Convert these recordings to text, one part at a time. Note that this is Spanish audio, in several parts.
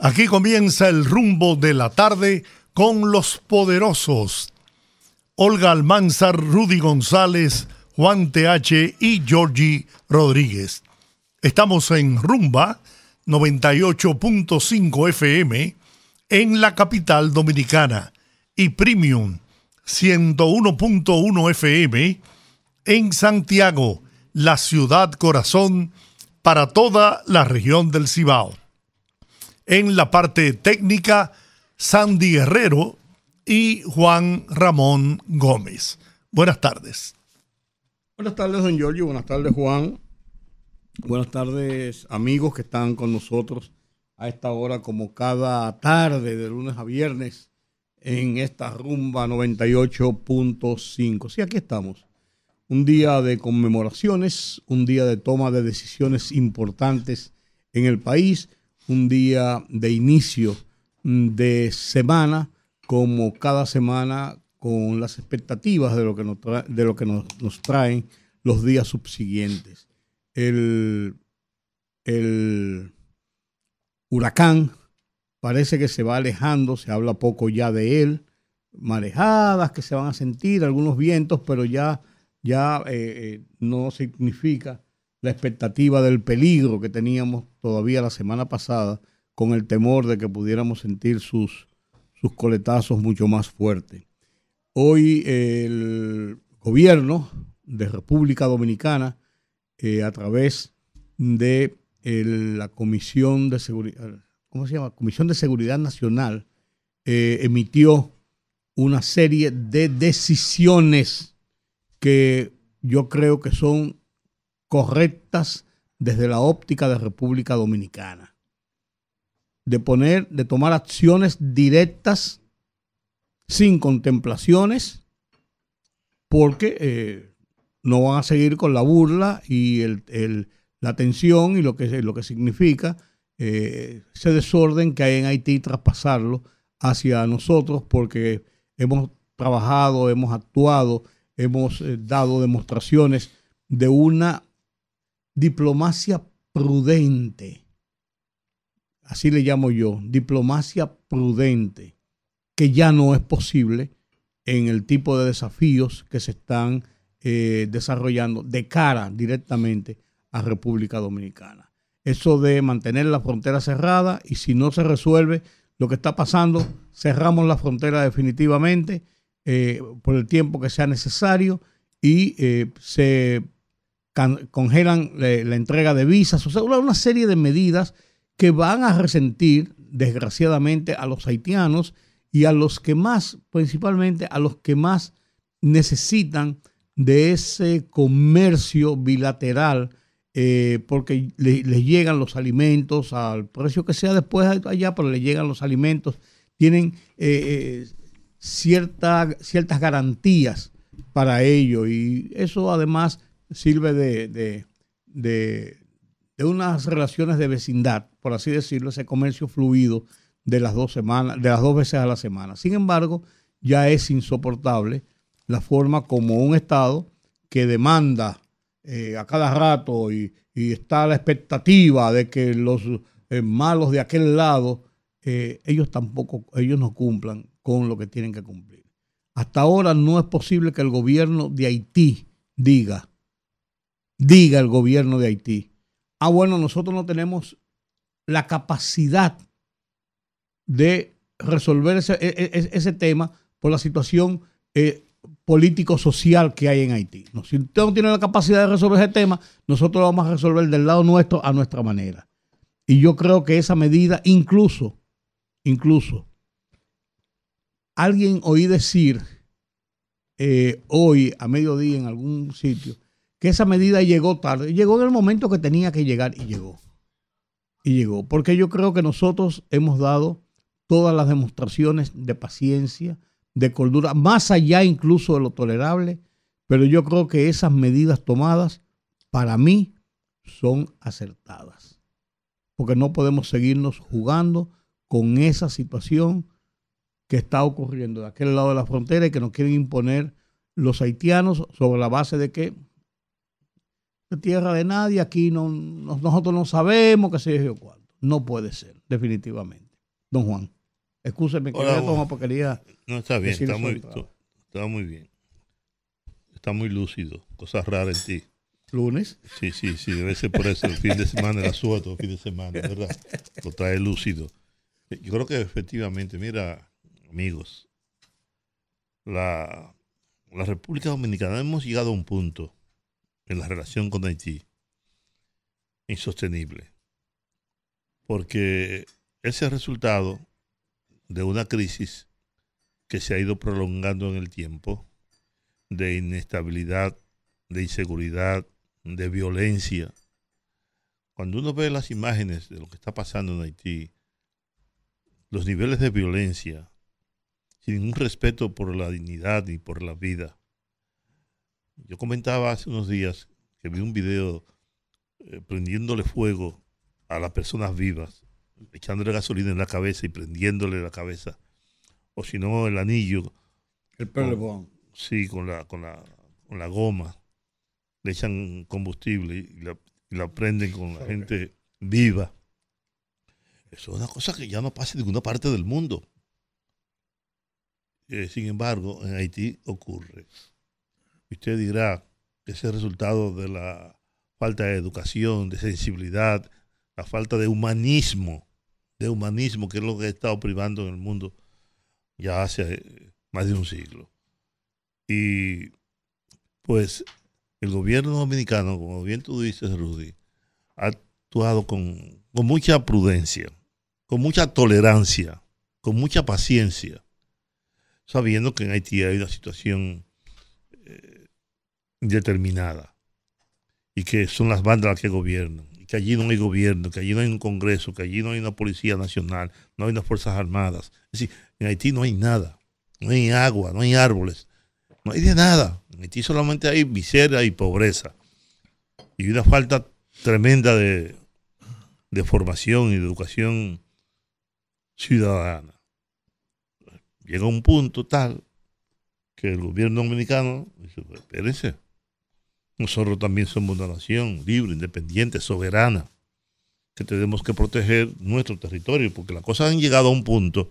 Aquí comienza el rumbo de la tarde con los poderosos. Olga Almanzar, Rudy González, Juan TH y Georgie Rodríguez. Estamos en Rumba 98.5 FM en la capital dominicana y Premium 101.1 FM en Santiago, la ciudad corazón para toda la región del Cibao. En la parte técnica, Sandy Guerrero y Juan Ramón Gómez. Buenas tardes. Buenas tardes, don Giorgio. Buenas tardes, Juan. Buenas tardes, amigos que están con nosotros a esta hora, como cada tarde, de lunes a viernes, en esta rumba 98.5. Sí, aquí estamos. Un día de conmemoraciones, un día de toma de decisiones importantes en el país un día de inicio mm, de semana, como cada semana, con las expectativas de lo que nos, de lo que nos, traen los días subsiguientes. El, el huracán parece que se va alejando, se habla poco ya de él, marejadas que se van a sentir, algunos vientos, pero ya, ya eh, eh, no significa la expectativa del peligro que teníamos todavía la semana pasada con el temor de que pudiéramos sentir sus, sus coletazos mucho más fuertes. Hoy el gobierno de República Dominicana, eh, a través de la Comisión de Seguridad, ¿cómo se llama? Comisión de Seguridad Nacional, eh, emitió una serie de decisiones que yo creo que son correctas desde la óptica de República Dominicana. De poner, de tomar acciones directas sin contemplaciones, porque eh, no van a seguir con la burla y la tensión y lo que, significa eh, ese desorden que hay en Haití, traspasarlo hacia nosotros, porque hemos trabajado, hemos actuado, hemos eh, dado demostraciones de una diplomacia prudente. Así le llamo yo, diplomacia prudente, que ya no es posible en el tipo de desafíos que se están eh, desarrollando de cara directamente a República Dominicana. Eso de mantener la frontera cerrada y si no se resuelve lo que está pasando, cerramos la frontera definitivamente eh, por el tiempo que sea necesario y eh, se congelan la entrega de visas, o sea, una serie de medidas que van a resentir, desgraciadamente, a los haitianos y a los que más, principalmente a los que más necesitan de ese comercio bilateral, eh, porque les llegan los alimentos al precio que sea después allá, pero les llegan los alimentos, tienen eh, eh, ciertas garantías para ello y eso además sirve de, de, unas relaciones de vecindad, por así decirlo, ese comercio fluido de las dos semanas, de las dos veces a la semana. Sin embargo, ya es insoportable la forma como un Estado que demanda eh, a cada rato y, está la expectativa de que los eh, malos de aquel lado, eh, ellos tampoco, ellos no cumplan con lo que tienen que cumplir. Hasta ahora no es posible que el gobierno de Haití diga, diga el gobierno de Haití, ah, bueno, nosotros no tenemos la capacidad de resolver ese, e, e, ese, tema por la situación eh, político-social que hay en Haití. si usted no tiene la capacidad de resolver ese tema, nosotros lo vamos a resolver del lado nuestro a nuestra manera. Y yo creo que esa medida, incluso, incluso, alguien oí decir eh, hoy a mediodía en algún sitio que esa medida llegó tarde. Llegó en el momento que tenía que llegar y llegó. y llegó. Porque yo creo que nosotros hemos dado todas las demostraciones de paciencia, de cordura, más allá incluso de lo tolerable, pero yo creo que esas medidas tomadas, para mí, son acertadas. Porque no podemos seguirnos jugando con esa situación que está ocurriendo de aquel lado de la frontera y que nos quieren imponer los haitianos sobre la base de que tierra de nadie, aquí no, nosotros no sabemos qué se yo cuánto. No puede ser, definitivamente. Don Juan, escúcheme que toma porque quería. No, está bien, está muy, está muy bien. Está muy lúcido, cosas raras en ti. ¿Lunes? Sí, sí, sí, debe ser por eso. El fin de semana, el asueto, el fin de semana, ¿verdad? Lo trae lúcido. Yo creo que efectivamente, mira, amigos, la, la República Dominicana hemos llegado a un punto en la relación con Haití insostenible. Porque ese resultado de una crisis que se ha ido prolongando en el tiempo, de inestabilidad, de inseguridad, de violencia. Cuando uno ve las imágenes de lo que está pasando en Haití, los niveles de violencia, sin ningún respeto por la dignidad y por la vida. Yo comentaba hace unos días que vi un video eh, prendiéndole fuego a las personas vivas, echándole gasolina en la cabeza y prendiéndole la cabeza, o si no el anillo. El pelo Sí, con la, con la, con la goma. Le echan combustible y la, y la prenden con la gente viva. Eso es una cosa que ya no pasa en ninguna parte del mundo. Eh, sin embargo, en Haití ocurre. Usted dirá que ese resultado de la falta de educación, de sensibilidad, la falta de humanismo, de humanismo, que es lo que ha estado privando en el mundo ya hace eh, más de un siglo. Y pues el gobierno dominicano, como bien tú dices, Rudy, ha actuado con, con mucha prudencia con mucha tolerancia, con mucha paciencia, sabiendo que en Haití hay una situación eh, determinada y que son las bandas las que gobiernan, y que allí no hay gobierno, que allí no hay un Congreso, que allí no hay una Policía Nacional, no hay unas Fuerzas Armadas. Es decir, en Haití no hay nada, no hay agua, no hay árboles, no hay de nada. En Haití solamente hay miseria y pobreza y una falta tremenda de, de formación y de educación ciudadana. Llega un punto tal que el gobierno dominicano dice, espérense, nosotros también somos una nación libre, independiente, soberana, que tenemos que proteger nuestro territorio, porque las cosas han llegado a un punto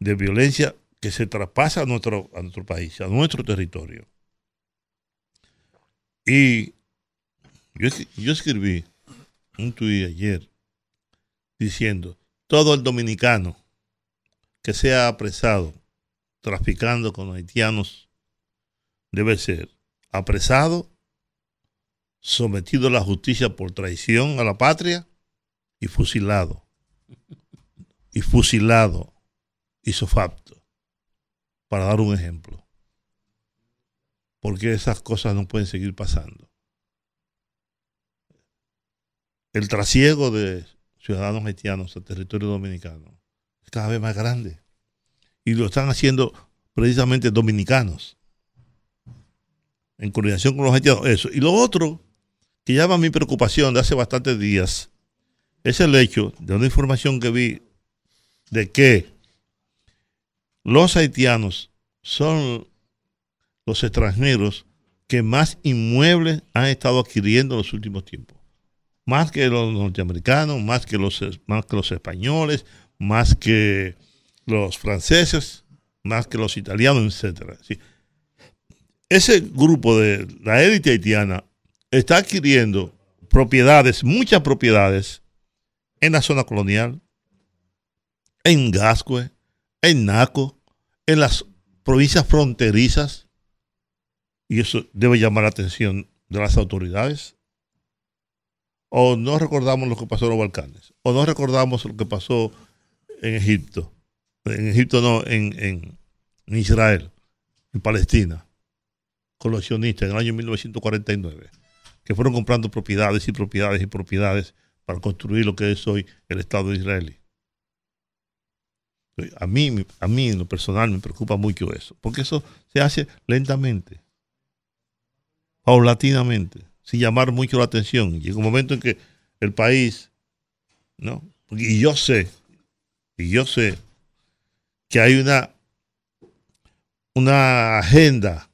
de violencia que se traspasa a nuestro, a nuestro país, a nuestro territorio. Y yo, escribí un tuit ayer diciendo, todo el dominicano que sea apresado traficando con haitianos debe ser apresado, sometido a la justicia por traición a la patria y fusilado. Y fusilado, isofacto, para dar un ejemplo. Porque esas cosas no pueden seguir pasando. El trasiego de ciudadanos haitianos al territorio dominicano es cada vez más grande. Y lo están haciendo precisamente dominicanos. En coordinación con los haitianos. Eso. Y lo otro que llama mi preocupación de hace bastantes días es el hecho de una información que vi de que los haitianos son los extranjeros que más inmuebles han estado adquiriendo en los últimos tiempos más que los norteamericanos, más que los, más que los españoles, más que los franceses, más que los italianos, etc. Ese grupo de la élite haitiana está adquiriendo propiedades, muchas propiedades, en la zona colonial, en Gascue, en Naco, en las provincias fronterizas, y eso debe llamar la atención de las autoridades. O no recordamos lo que pasó en los Balcanes, o no recordamos lo que pasó en Egipto, en Egipto no, en, Israel, en Palestina, con los sionistas en el año 1949, que fueron comprando propiedades y propiedades y propiedades para construir lo que es hoy el Estado de Israel. A mí, a mí en lo personal me preocupa mucho eso, porque eso se hace lentamente, paulatinamente, sin llamar mucho la atención. Llega un momento en que el país, ¿no? Y yo sé, y yo sé que hay una, una agenda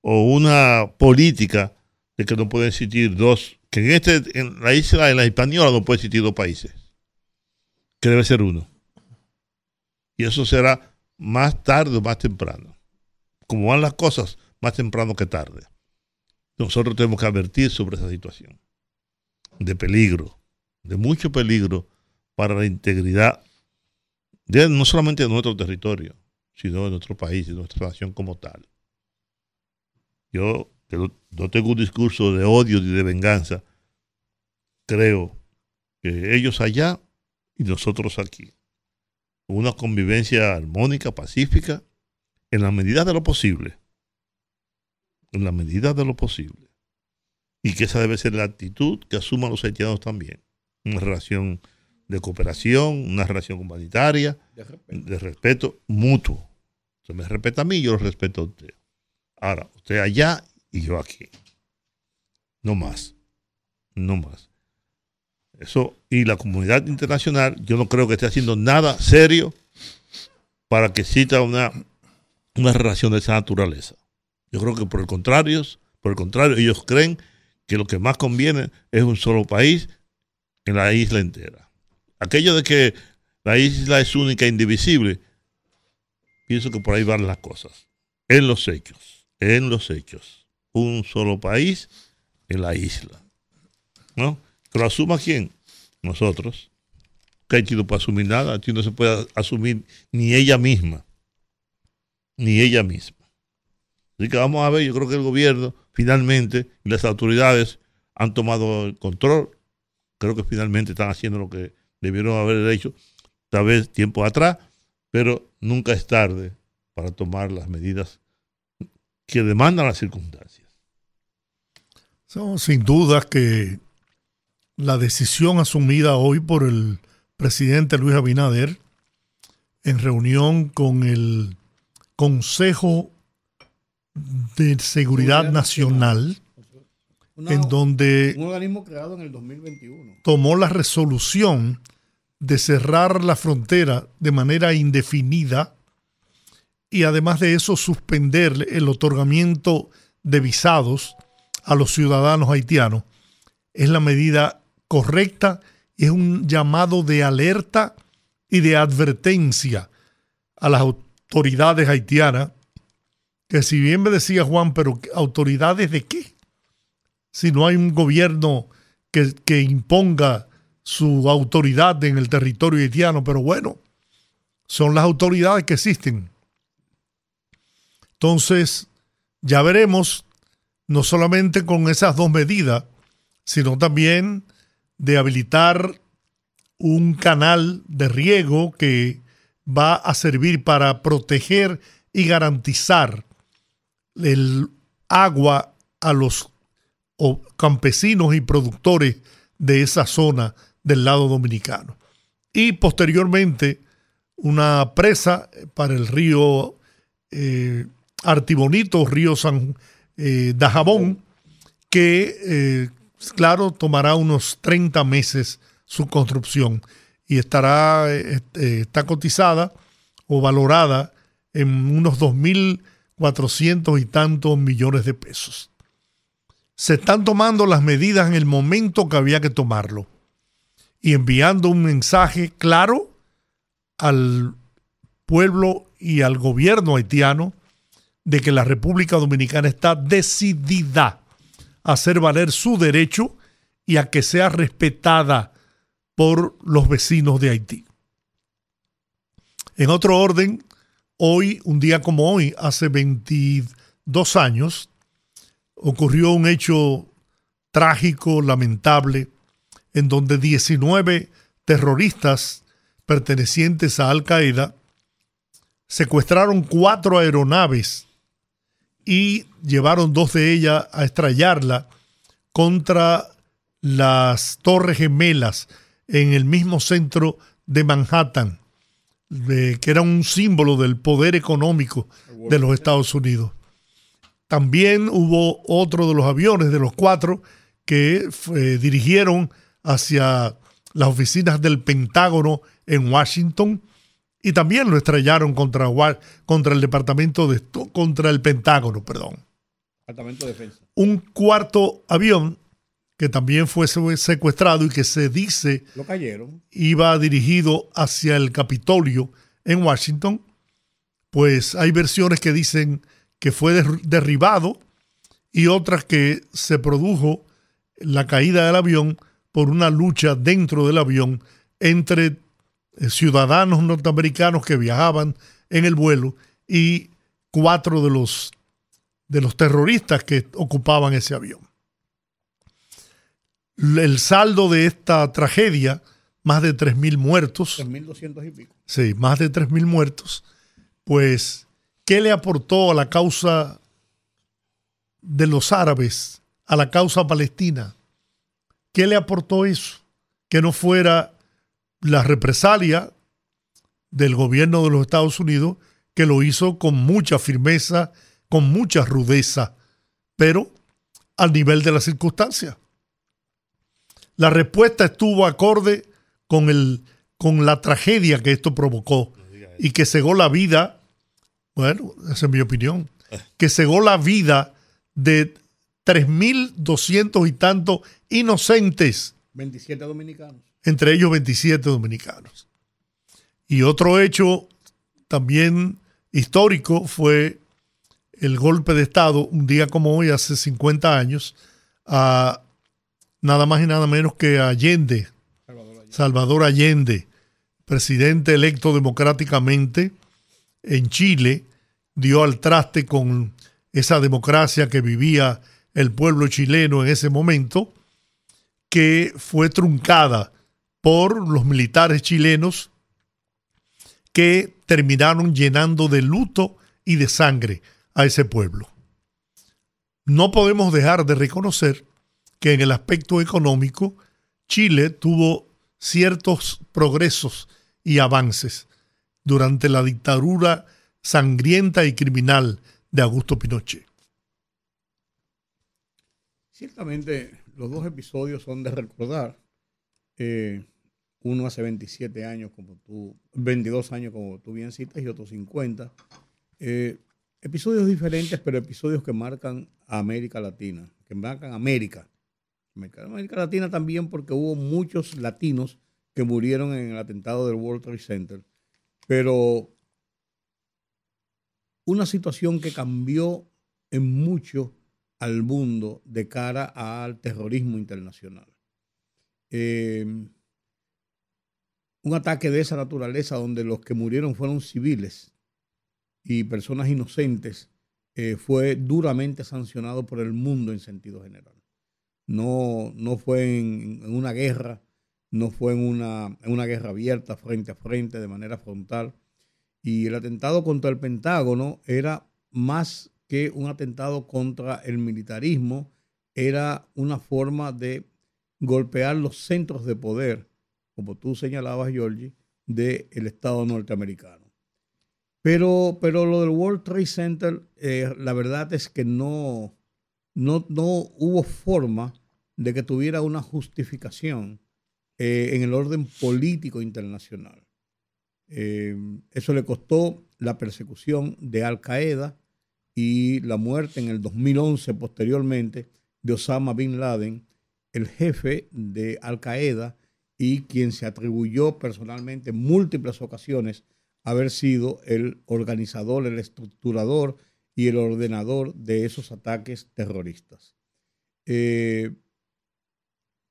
o una política de que no pueden existir dos, que en, este, en la isla, en la española no puede existir dos países, que debe ser uno. Y eso será más tarde o más temprano. Como van las cosas, más temprano que tarde. Nosotros tenemos que advertir sobre esa situación de peligro, de mucho peligro para la integridad de, no solamente de nuestro territorio, sino de nuestro país, de nuestra nación como tal. Yo no tengo un discurso de odio ni de venganza. Creo que ellos allá y nosotros aquí una convivencia armónica, pacífica, en la medida de lo posible. En la medida de lo posible. Y que esa debe ser la actitud que asuman los haitianos también. Una relación de cooperación, una relación humanitaria, de respeto, mutuo. Usted me respeta a mí, yo lo respeto a usted. Ahora, usted allá y yo aquí. No más. No más. Eso, y la comunidad internacional, yo no creo que esté haciendo nada serio para que exista una, una relación de esa naturaleza. Yo creo que por el contrario, por el contrario, ellos creen que lo que más conviene es un solo país en la isla entera. Aquello de que la isla es única e indivisible, pienso que por ahí van las cosas. En los hechos, en los hechos. Un solo país en la isla. ¿No? ¿Que lo asuma quién? Nosotros. Que Haití no puede asumir nada. Haití no se puede asumir ni ella misma. Ni ella misma. Así que vamos a ver, yo creo que el gobierno finalmente y las autoridades han tomado el control. Creo que finalmente están haciendo lo que debieron haber hecho tal vez tiempo atrás, pero nunca es tarde para tomar las medidas que demandan las circunstancias. Son sin duda que la decisión asumida hoy por el presidente Luis Abinader en reunión con el Consejo de Seguridad Nacional, en donde un organismo creado en el 2021 tomó la resolución de cerrar la frontera de manera indefinida y además de eso suspender el otorgamiento de visados a los ciudadanos haitianos es la medida correcta es un llamado de alerta y de advertencia a las autoridades haitianas, que si bien me decía Juan, pero autoridades de qué? Si no hay un gobierno que, que imponga su autoridad en el territorio haitiano, pero bueno, son las autoridades que existen. Entonces, ya veremos, no solamente con esas dos medidas, sino también de habilitar un canal de riego que va a servir para proteger y garantizar el agua a los campesinos y productores de esa zona del lado dominicano. Y posteriormente una presa para el río eh, Artibonito, río San eh, Dajabón, que eh, claro, tomará unos 30 meses su construcción y estará, este, está cotizada o valorada en unos 2.400 y tantos millones de pesos. Se están tomando las medidas en el momento que había que tomarlo y enviando un mensaje claro al pueblo y al gobierno haitiano de que la República Dominicana está decidida hacer valer su derecho y a que sea respetada por los vecinos de Haití. En otro orden, hoy, un día como hoy, hace 22 años, ocurrió un hecho trágico, lamentable, en donde 19 terroristas pertenecientes a Al Qaeda secuestraron cuatro aeronaves y llevaron dos de ellas a estrellarla contra las Torres Gemelas en el mismo centro de Manhattan, que era un símbolo del poder económico de los Estados Unidos. También hubo otro de los aviones, de los cuatro, que dirigieron hacia las oficinas del Pentágono en Washington y también lo estrellaron contra, contra el departamento de contra el Pentágono, perdón. Departamento de Defensa. Un cuarto avión que también fue secuestrado y que se dice lo cayeron. iba dirigido hacia el Capitolio en Washington, pues hay versiones que dicen que fue derribado y otras que se produjo la caída del avión por una lucha dentro del avión entre ciudadanos norteamericanos que viajaban en el vuelo y cuatro de los, de los terroristas que ocupaban ese avión. El saldo de esta tragedia, más de 3.000 muertos. 3.200 y pico. Sí, más de 3.000 muertos. Pues, ¿qué le aportó a la causa de los árabes, a la causa palestina? ¿Qué le aportó eso? Que no fuera la represalia del gobierno de los Estados Unidos, que lo hizo con mucha firmeza, con mucha rudeza, pero al nivel de las circunstancias. La respuesta estuvo acorde con, el, con la tragedia que esto provocó y que cegó la vida, bueno, esa es mi opinión, que cegó la vida de 3.200 y tantos inocentes. 27 dominicanos. Entre ellos 27 dominicanos. Y otro hecho también histórico fue el golpe de Estado, un día como hoy, hace 50 años, a nada más y nada menos que Allende, Salvador Allende, presidente electo democráticamente en Chile, dio al traste con esa democracia que vivía el pueblo chileno en ese momento, que fue truncada por los militares chilenos que terminaron llenando de luto y de sangre a ese pueblo. No podemos dejar de reconocer que en el aspecto económico Chile tuvo ciertos progresos y avances durante la dictadura sangrienta y criminal de Augusto Pinochet. Ciertamente los dos episodios son de recordar. Eh, uno hace 27 años, como tú, 22 años, como tú bien citas, y otro 50. Eh, episodios diferentes, pero episodios que marcan a América Latina, que marcan América América Latina también porque hubo muchos latinos que murieron en el atentado del World Trade Center, pero una situación que cambió en mucho al mundo de cara al terrorismo internacional. Em, un ataque de esa naturaleza donde los que murieron fueron civiles y personas inocentes eh, fue duramente sancionado por el mundo en sentido general no, no fue en, una guerra, no fue en una, en una guerra abierta frente a frente, de manera frontal. Y el atentado contra el Pentágono era más que un atentado contra el militarismo, era una forma de golpear los centros de poder, como tú señalabas, Georgie, del Estado norteamericano. Pero, pero lo del World Trade Center, eh, la verdad es que no, no, no hubo forma de que tuviera una justificación eh, en el orden político internacional. Eh, eso le costó la persecución de Al Qaeda y la muerte en el 2011 posteriormente de Osama Bin Laden, el jefe de Al Qaeda y quien se atribuyó personalmente en múltiples ocasiones haber sido el organizador, el estructurador y el ordenador de esos ataques terroristas. Eh,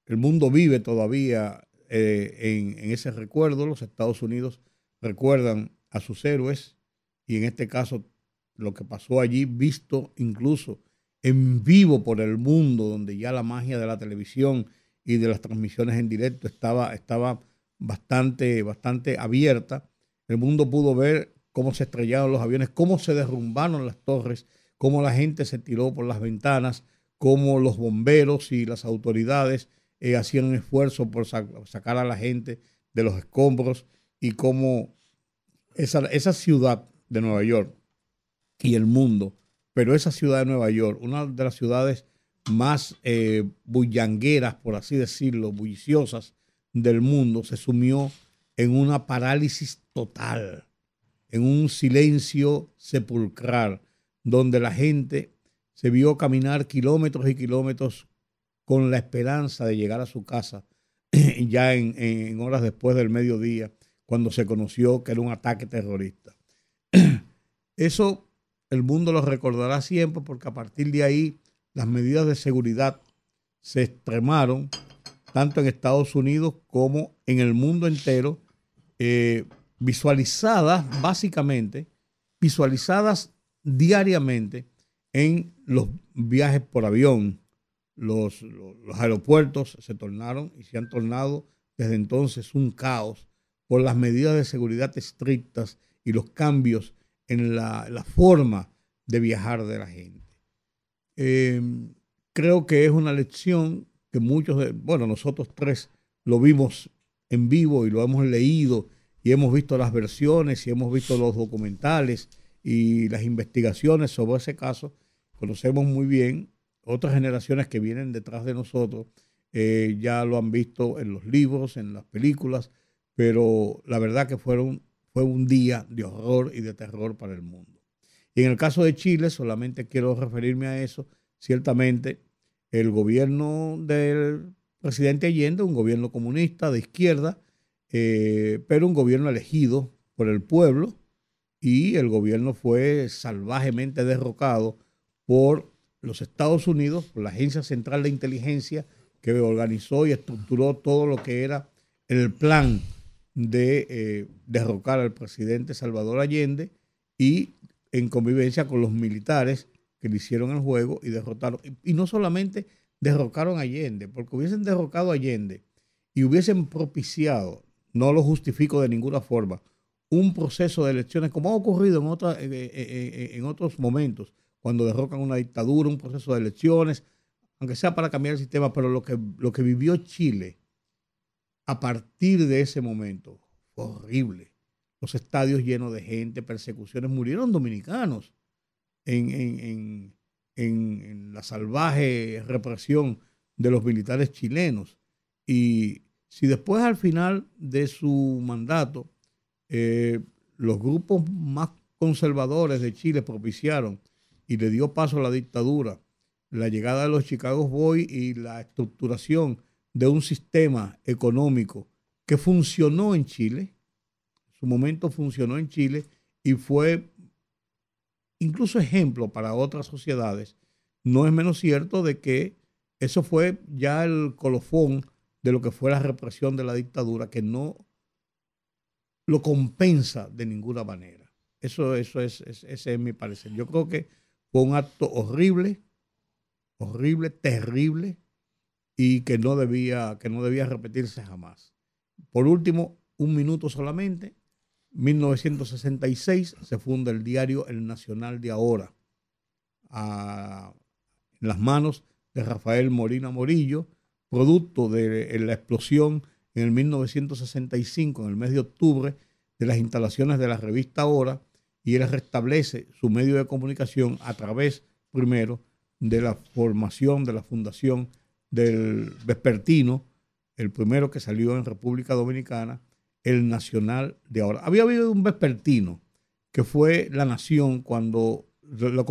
el mundo vive todavía eh, en, ese recuerdo. Los Estados Unidos recuerdan a sus héroes y en este caso lo que pasó allí, visto incluso en vivo por el mundo, donde ya la magia de la televisión y de las transmisiones en directo estaba, estaba bastante, bastante abierta. El mundo pudo ver cómo se estrellaron los aviones, cómo se derrumbaron las torres, cómo la gente se tiró por las ventanas, cómo los bomberos y las autoridades eh, hacían un esfuerzo por sacar a la gente de los escombros y cómo esa, esa ciudad de Nueva York y el mundo, pero esa ciudad de Nueva York, una de las ciudades más eh, bullangueras, por así decirlo, bulliciosas del mundo, se sumió en una parálisis total, en un silencio sepulcral, donde la gente se vio caminar kilómetros y kilómetros con la esperanza de llegar a su casa ya en, horas después del mediodía, cuando se conoció que era un ataque terrorista. Eso el mundo lo recordará siempre porque a partir de ahí las medidas de seguridad se extremaron tanto en Estados Unidos como en el mundo entero, eh, visualizadas básicamente, visualizadas diariamente en los viajes por avión. Los, aeropuertos se tornaron y se han tornado desde entonces un caos por las medidas de seguridad estrictas y los cambios en la, forma de viajar de la gente. Eh, creo que es una lección que muchos, de, bueno, nosotros tres lo vimos en vivo y lo hemos leído y hemos visto las versiones y hemos visto los documentales y las investigaciones sobre ese caso conocemos muy bien, otras generaciones que vienen detrás de nosotros eh, ya lo han visto en los libros, en las películas, pero la verdad que fueron, fue un día de horror y de terror para el mundo. Y en el caso de Chile, solamente quiero referirme a eso, ciertamente el gobierno del presidente Allende, un gobierno comunista de izquierda, eh, pero un gobierno elegido por el pueblo, y el gobierno fue salvajemente derrocado por los Estados Unidos, por la Agencia Central de Inteligencia, que organizó y estructuró todo lo que era el plan de eh, derrocar al presidente Salvador Allende y en convivencia con los militares que le hicieron el juego y derrotaron. Y, no solamente derrocaron a Allende, porque hubiesen derrocado a Allende y hubiesen propiciado, no lo justifico de ninguna forma, un proceso de elecciones como ha ocurrido en, otra, en otros momentos, cuando derrocan una dictadura, un proceso de elecciones, aunque sea para cambiar el sistema, pero lo que, lo que vivió Chile a partir de ese momento horrible. Los estadios llenos de gente, persecuciones, murieron dominicanos en, la salvaje represión de los militares chilenos. Y si después al final de su mandato eh, los grupos más conservadores de Chile propiciaron y le dio paso a la dictadura, la llegada de los Chicago Boys y la estructuración de un sistema económico que funcionó en Chile, en su momento funcionó en Chile y fue incluso ejemplo para otras sociedades, no es menos cierto de que eso fue ya el colofón de lo que fue la represión de la dictadura, que no lo compensa de ninguna manera. Eso, eso es, ese es mi parecer. Yo creo que fue un acto horrible, horrible, terrible y que no debía, que no debía repetirse jamás. Por último, un minuto solamente. 1966 se funda el diario El Nacional de Ahora, en las manos de Rafael Molina Morillo, producto de la explosión en el 1965, en el mes de octubre, de las instalaciones de la revista Ahora, y él restablece su medio de comunicación a través, primero, de la formación de la fundación del Vespertino, el primero que salió en República Dominicana, el Nacional de ahora. Había habido un vespertino que fue La Nación cuando lo,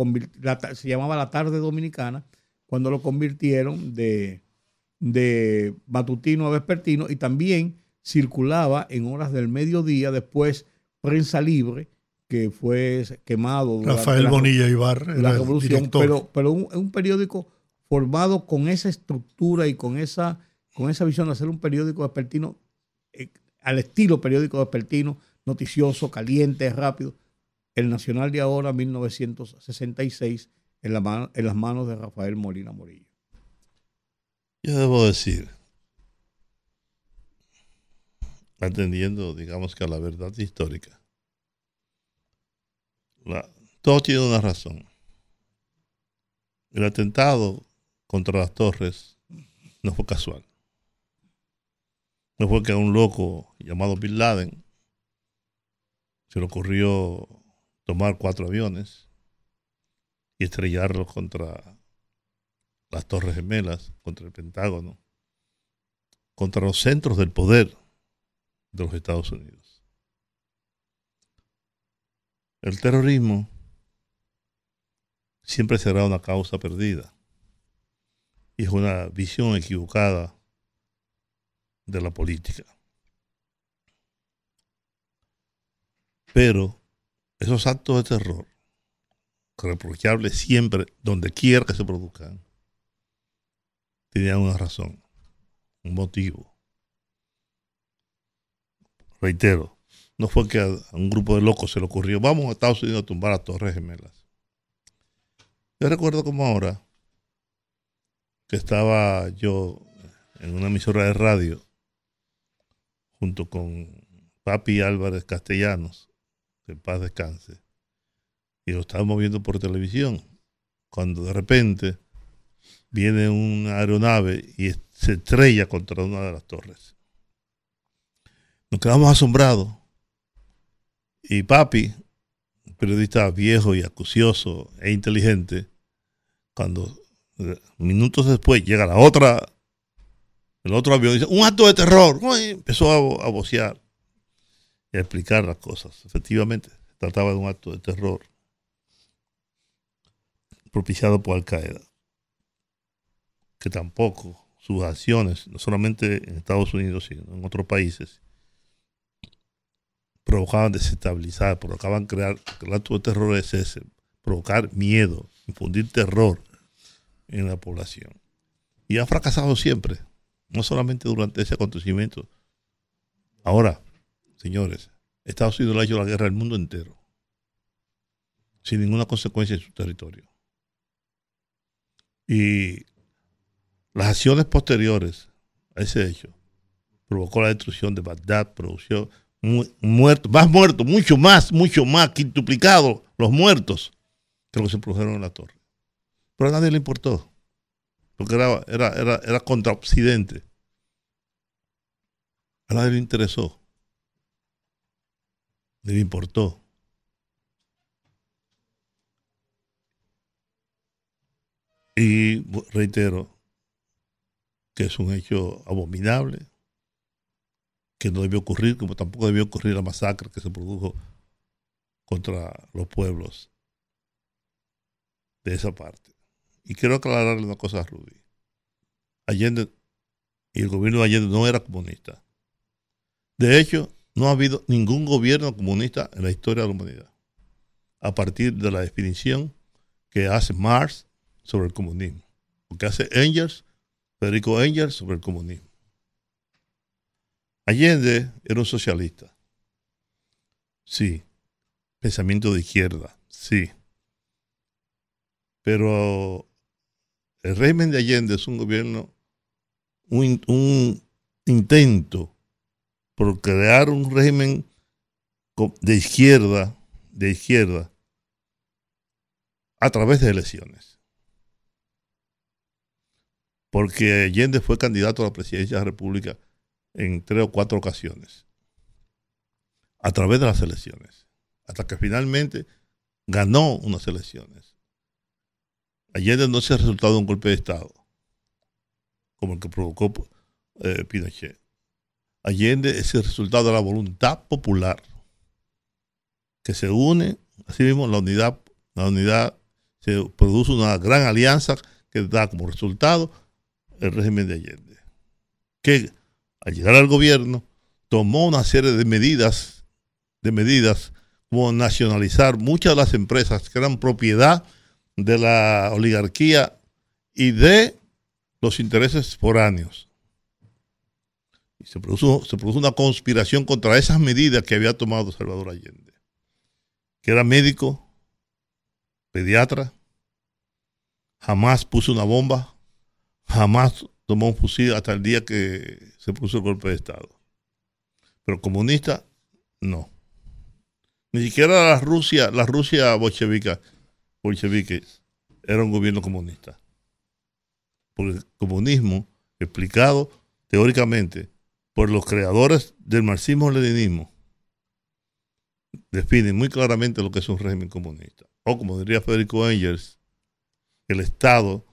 se llamaba La Tarde Dominicana, cuando lo convirtieron de, de matutino a vespertino y también circulaba en horas del mediodía, después prensa libre, que fue quemado. Rafael Bonilla Ibar, la revolución, pero, pero un, un, periódico formado con esa estructura y con esa, con esa visión de hacer un periódico vespertino eh, al estilo periódico vespertino, noticioso, caliente, rápido. El Nacional de ahora, 1966, en, la en las manos de Rafael Molina Morillo. Yo debo decir, atendiendo, digamos que a la verdad histórica, todo tiene una razón. El atentado contra las torres no fue casual. no fue que a un loco llamado Bin Laden se le ocurrió tomar cuatro aviones y estrellarlos contra las Torres Gemelas, contra el Pentágono, contra los centros del poder de los Estados Unidos. El terrorismo siempre será una causa perdida y es una visión equivocada de la política. Pero esos actos de terror, reprochables siempre, donde quiera que se produzcan, tenían una razón, un motivo. Reitero, no fue que a un grupo de locos se le ocurrió, vamos a Estados Unidos a tumbar a Torres Gemelas. Yo recuerdo como ahora que estaba yo en una emisora de radio junto con Papi Álvarez Castellanos, que en paz descanse, y lo estábamos viendo por televisión, cuando de repente viene una aeronave y se estrella contra una de las torres. Nos quedamos asombrados. Y papi, un periodista viejo y acucioso e inteligente, cuando minutos después llega la otra, el otro avión dice, un acto de terror. empezó a, a vocear y a explicar las cosas. Efectivamente, se trataba de un acto de terror propiciado por Al Qaeda que tampoco sus acciones, no solamente en Estados Unidos, sino en otros países, provocaban desestabilizar, provocaban crear, el acto de terror es ese, provocar miedo, infundir terror en la población. Y ha fracasado siempre, no solamente durante ese acontecimiento. Ahora, señores, Estados Unidos le ha hecho la guerra al mundo entero, sin ninguna consecuencia en su territorio. Y las acciones posteriores a ese hecho provocó la destrucción de Bagdad, produjo muertos, más muertos, mucho más, mucho más, quintuplicado los muertos que los que se produjeron en la torre. Pero a nadie le importó, porque era, era, era, era contra Occidente. A nadie le interesó, ni le importó. Y reitero, que es un hecho abominable, que no debió ocurrir, como tampoco debió ocurrir la masacre que se produjo contra los pueblos de esa parte. Y quiero aclararle una cosa a Rudy. Allende y el gobierno de Allende no era comunista. De hecho, no ha habido ningún gobierno comunista en la historia de la humanidad. A partir de la definición que hace Marx sobre el comunismo. Porque hace Engels Federico Engels sobre el comunismo. Allende era un socialista. Sí. Pensamiento de izquierda. Sí. Pero el régimen de Allende es un gobierno, un, un intento por crear un régimen de izquierda, de izquierda, a través de elecciones porque Allende fue candidato a la presidencia de la República en tres o cuatro ocasiones, a través de las elecciones, hasta que finalmente ganó unas elecciones. Allende no se ha resultado de un golpe de Estado, como el que provocó eh, Pinochet. Allende es el resultado de la voluntad popular, que se une, así mismo la unidad, la unidad, se produce una gran alianza que da como resultado el régimen de Allende, que al llegar al gobierno tomó una serie de medidas, de medidas como nacionalizar muchas de las empresas que eran propiedad de la oligarquía y de los intereses foráneos. Y se produjo, se produjo una conspiración contra esas medidas que había tomado Salvador Allende, que era médico, pediatra, jamás puso una bomba, jamás tomó un fusil hasta el día que se puso el golpe de Estado. Pero comunista, no. Ni siquiera la Rusia, la Rusia bolchevica, bolchevique era un gobierno comunista. Porque el comunismo, explicado teóricamente por los creadores del marxismo-leninismo definen muy claramente lo que es un régimen comunista. O como diría Federico Engels, el Estado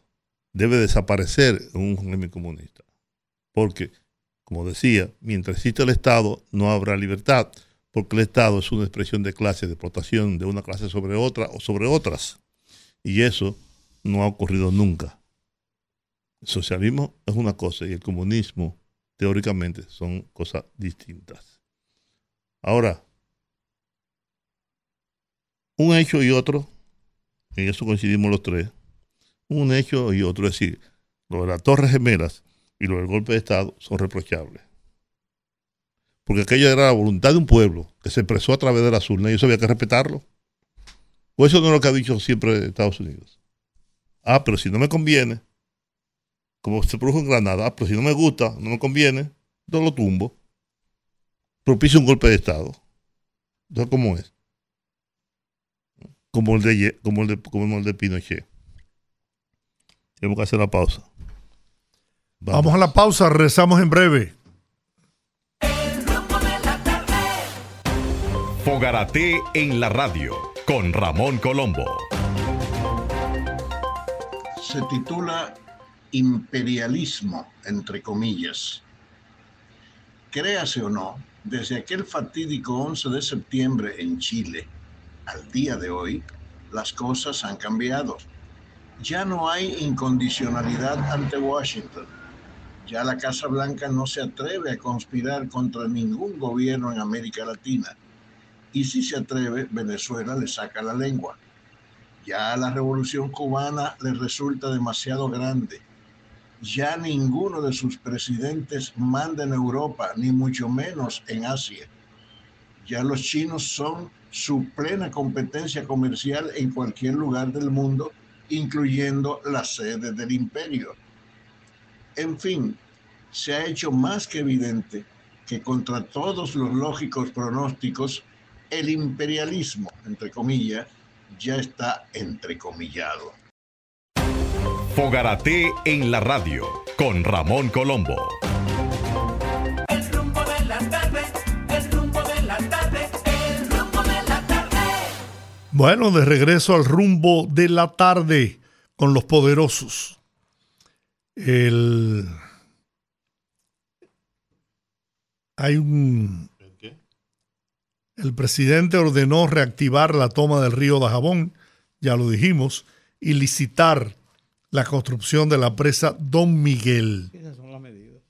debe desaparecer en un régimen comunista. Porque, como decía, mientras existe el Estado no habrá libertad, porque el Estado es una expresión de clase, de explotación de una clase sobre otra o sobre otras. Y eso no ha ocurrido nunca. El socialismo es una cosa y el comunismo, teóricamente, son cosas distintas. Ahora, un hecho y otro, en eso coincidimos los tres, un hecho y otro, es decir, lo de las Torres Gemelas y lo del golpe de Estado son reprochables. Porque aquello era la voluntad de un pueblo que se expresó a través de la urnas y eso había que respetarlo. O eso no es lo que ha dicho siempre Estados Unidos. Ah, pero si no me conviene, como se produjo en Granada, ah, pero si no me gusta, no me conviene, yo lo tumbo. Propicio un golpe de Estado. Entonces, ¿cómo es? Como el de, como el de, como el de Pinochet. Tenemos que hacer la pausa. Vamos. Vamos a la pausa, rezamos en breve. Fogarate en la radio con Ramón Colombo. Se titula Imperialismo, entre comillas. Créase o no, desde aquel fatídico 11 de septiembre en Chile al día de hoy, las cosas han cambiado. Ya no hay incondicionalidad ante Washington. Ya la Casa Blanca no se atreve a conspirar contra ningún gobierno en América Latina. Y si se atreve, Venezuela le saca la lengua. Ya la revolución cubana le resulta demasiado grande. Ya ninguno de sus presidentes manda en Europa, ni mucho menos en Asia. Ya los chinos son su plena competencia comercial en cualquier lugar del mundo, incluyendo la sede del imperio. En fin, se ha hecho más que evidente que contra todos los lógicos pronósticos, el imperialismo, entre comillas, ya está entrecomillado. Fogarate en la radio con Ramón Colombo. Bueno, de regreso al rumbo de la tarde con los poderosos. El... Hay un... El presidente ordenó reactivar la toma del río de Jabón, ya lo dijimos, y licitar la construcción de la presa Don Miguel. Esas son las medidas.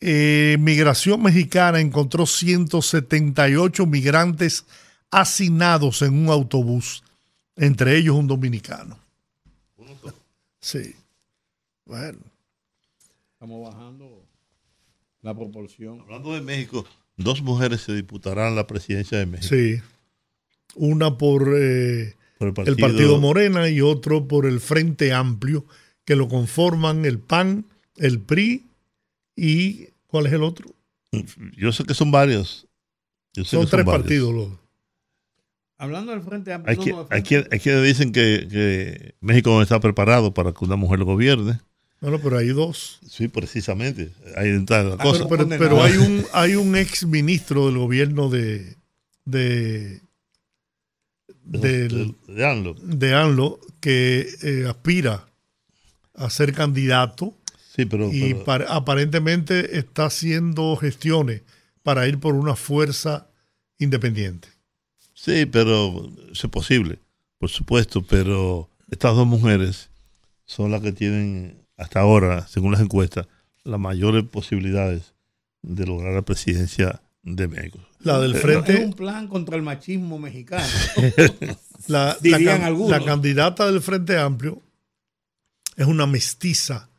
Eh, Migración Mexicana encontró 178 migrantes hacinados en un autobús, entre ellos un dominicano. Sí. Bueno. Estamos bajando la proporción. Hablando de México, dos mujeres se disputarán la presidencia de México. Sí. Una por, eh, el, partido... Morena y otro por el Frente Amplio, que lo conforman el PAN, el PRI y ¿cuál es el otro? Yo sé que son varios. son tres partidos los. Hablando del Frente Amplio. Hay, quienes dicen que, México no está preparado para que una mujer lo gobierne. Bueno, pero hay dos. Sí, precisamente. Ahí está la ah, cosa. Pero, hay un hay un ex ministro del gobierno de de de, ANLO. de ANLO que eh, aspira a ser candidato. Sí, pero, y aparentemente está haciendo gestiones para ir por una fuerza independiente. Sí, pero es posible, por supuesto, pero estas dos mujeres son las que tienen hasta ahora, según las encuestas, las mayores posibilidades de lograr la presidencia de México. La del frente. Es un plan contra el machismo mexicano. la, la, candidata del Frente Amplio es una mestiza,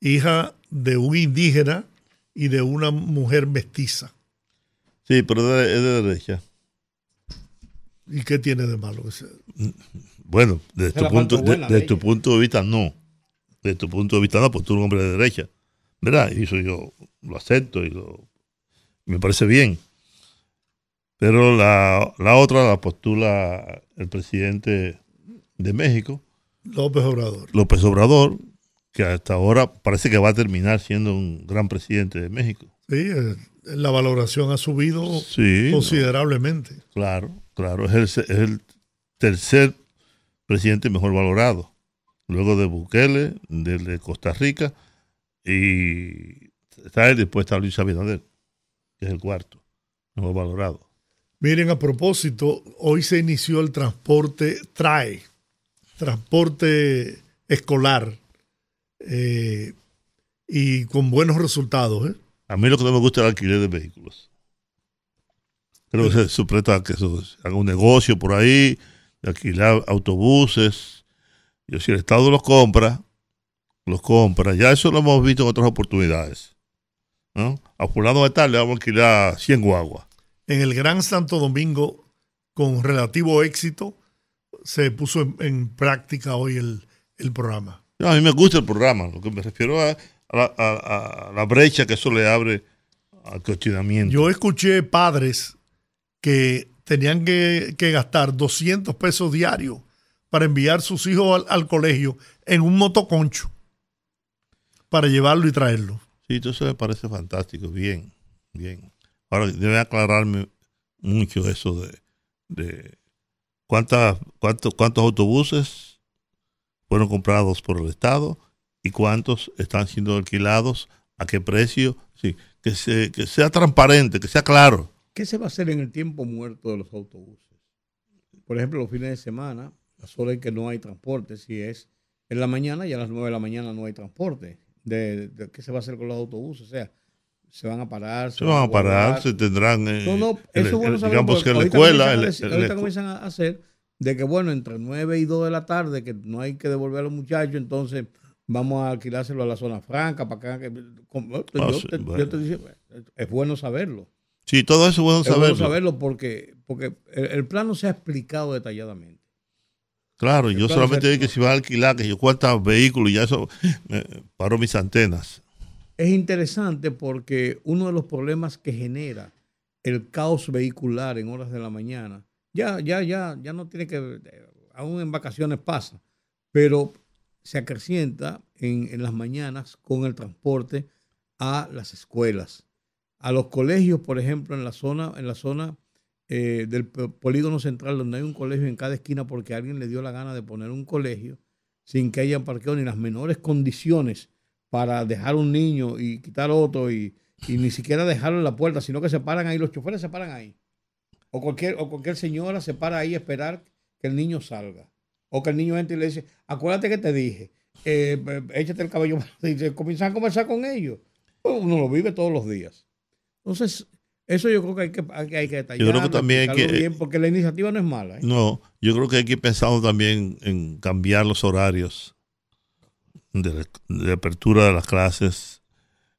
hija de un indígena y de una mujer mestiza. Sí, pero es de derecha. ¿Y qué tiene de malo? Bueno, desde tu, punto, de, tu punto de vista, no. Desde tu punto de vista, no, pues tú eres un hombre de derecha. ¿Verdad? Y eso yo lo acepto y lo, me parece bien. Pero la, la otra la postula el presidente de México. López Obrador. López Obrador, que hasta ahora parece que va a terminar siendo un gran presidente de México. Sí, eh, la valoración ha subido Sí, considerablemente. Claro, claro, es el, es el tercer presidente mejor valorado, luego de Bukele, del de Costa Rica, y está él, después está Luis Abinader, que es el cuarto mejor valorado. Miren, a propósito, hoy se inició el transporte TRAE, transporte escolar, eh, y con buenos resultados. ¿eh? A mí lo que no me gusta es el alquiler de vehículos. Creo que se supreta que eso haga un negocio por ahí, de alquilar autobuses. Yo si el Estado los compra, los compra. Ya eso lo hemos visto en otras oportunidades. ¿no? A fulano de tal le vamos a alquilar 100 guaguas. En el Gran Santo Domingo, con relativo éxito, se puso en, en práctica hoy el, el programa. No, a mí me gusta el programa. Lo que me refiero a, a la- a- a la brecha que eso le abre al cuestionamiento. Yo escuché padres que tenían que, que gastar 200 pesos diarios para enviar sus hijos al, al colegio en un motoconcho para llevarlo y traerlo. Sí, todo eso me parece fantástico, bien, bien. Ahora, debe aclararme mucho eso de, de cuántas, cuántos, cuántos autobuses fueron comprados por el Estado y cuántos están siendo alquilados, a qué precio, sí, que, se, que sea transparente, que sea claro. ¿Qué se va a hacer en el tiempo muerto de los autobuses? Por ejemplo, los fines de semana, las horas en que no hay transporte, si es en la mañana y a las 9 de la mañana no hay transporte. De, de- ¿Qué se va a hacer con los autobuses? O sea, se van a parar. Se van a parar, se tendrán, eh, No, no, el- eso es bueno el- saberlo, digamos que en la ahorita escuela, comienzan a el- decir- el- ahorita comienzan a hacer de que, bueno, entre 9 y 2 de la tarde, que no hay que devolver a los muchachos, entonces vamos a alquilárselo a la zona franca, para acá. que- con- yo, Ah, te, sí, yo bueno. te digo, es bueno saberlo. sí, todo eso es bueno Es bueno saberlo. saberlo porque, porque el, el plan no se ha explicado detalladamente. Claro, yo solamente vi que si va a alquilar, que yo cuántos vehículos, y ya eso me paró mis antenas. Es interesante porque uno de los problemas que genera el caos vehicular en horas de la mañana, ya, ya, ya, ya no tiene que, aún en vacaciones pasa, pero se acrecienta en, en las mañanas con el transporte a las escuelas, a los colegios, por ejemplo, en la zona, en la zona eh, del polígono central, donde hay un colegio en cada esquina porque alguien le dio la gana de poner un colegio sin que hayan parqueo ni las menores condiciones para dejar un niño y quitar otro y, ni siquiera dejarlo en la puerta, sino que se paran ahí, los choferes se paran ahí. O cualquier, o cualquier señora se para ahí a esperar que el niño salga. O que el niño entre y le dice, acuérdate que te dije, eh, échate el cabello. Y se comienzan a conversar con ellos. Uno lo vive todos los días. Entonces, eso yo creo que hay que, hay que, hay que detallarlo, creo que también hay explicarlo que- bien, porque la iniciativa no es mala. ¿eh? No, yo creo que hay que ir pensando también en cambiar los horarios de, de apertura de las clases.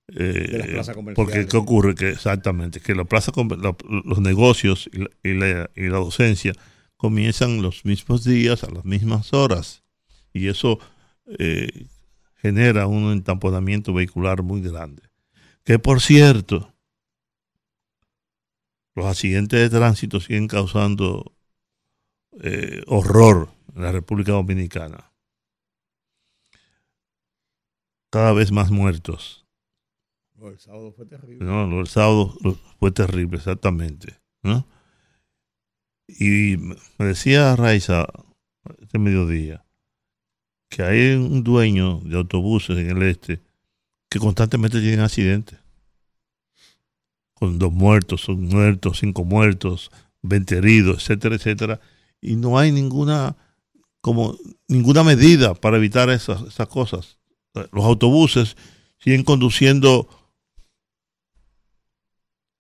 eh, De las plazas comerciales. Porque, ¿qué ocurre? Que exactamente, que la plaza, la- los negocios y la, y la- y la docencia comienzan los mismos días, a las mismas horas. Y eso eh, genera un entamponamiento vehicular muy grande. Que por cierto, los accidentes de tránsito siguen causando eh, horror en la República Dominicana. Cada vez más muertos. No, el sábado fue terrible. ¿no? Lo del sábado lo- fue terrible, exactamente. ¿no? Y me decía Raiza este mediodía que hay un dueño de autobuses en el este que constantemente tienen accidentes. Con dos muertos, un muerto, cinco muertos, 20 heridos, etcétera, etcétera. Y no hay ninguna, como, ninguna medida para evitar esas, esas cosas. Los autobuses siguen conduciendo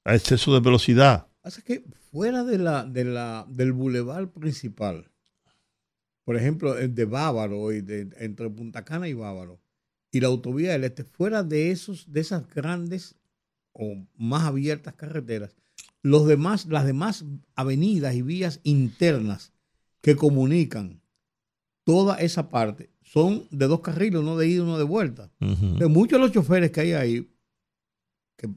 a exceso de velocidad. Pasa que fuera de la, de del bulevar principal, por ejemplo, el de Bávaro, y de, entre Punta Cana y Bávaro, y la autovía del Este, fuera de, esos, de esas grandes o más abiertas carreteras, los demás, las demás avenidas y vías internas que comunican toda esa parte son de dos carriles, uno de ida y uno de vuelta. De muchos de los choferes que hay ahí, que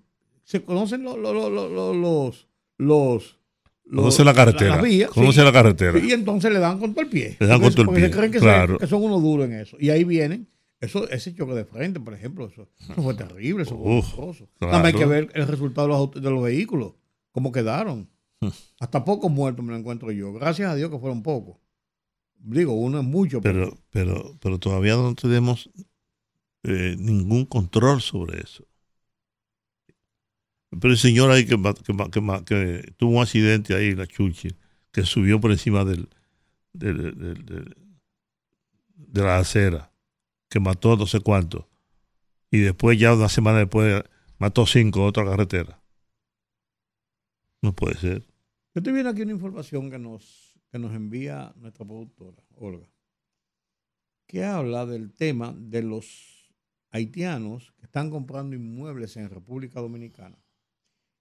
se conocen lo- lo- lo- lo- lo- los, los, los- Conoce la carretera. vías, conoce sí. la carretera. Y entonces le dan con todo el pie. Le dan con todo el pie, creen que, claro. se- que son unos duros en eso. Y ahí vienen Eso, ese choque de frente, por ejemplo, eso, eso fue terrible, eso fue horroroso. claro. También hay que ver el resultado de los, de los vehículos, cómo quedaron. Hasta pocos muertos me lo encuentro yo. Gracias a Dios que fueron pocos. Digo, uno es mucho, pero, Pero, pero, pero todavía no tenemos eh, ningún control sobre eso. Pero el señor ahí que, tuvo un accidente ahí, la chuche, que subió por encima del, del- del- del- de la acera, que mató no sé cuánto, y después ya una semana después mató cinco en otra carretera. No puede ser. yo estoy viendo aquí una información que nos, que nos envía nuestra productora, Olga, que habla del tema de los haitianos que están comprando inmuebles en República Dominicana.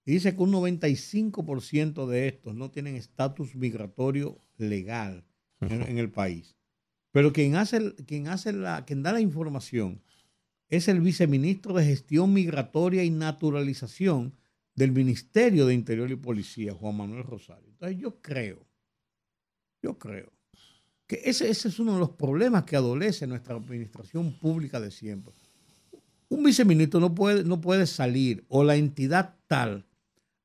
Y dice que un 95% de estos no tienen estatus migratorio legal en, en el país. Pero quien hace, quien hace la, quien da la información es el viceministro de Gestión Migratoria y Naturalización del Ministerio de Interior y Policía, Juan Manuel Rosario. Entonces yo creo, yo creo que ese, ese es uno de los problemas que adolece nuestra administración pública de siempre. Un viceministro no puede, no puede salir, o la entidad tal,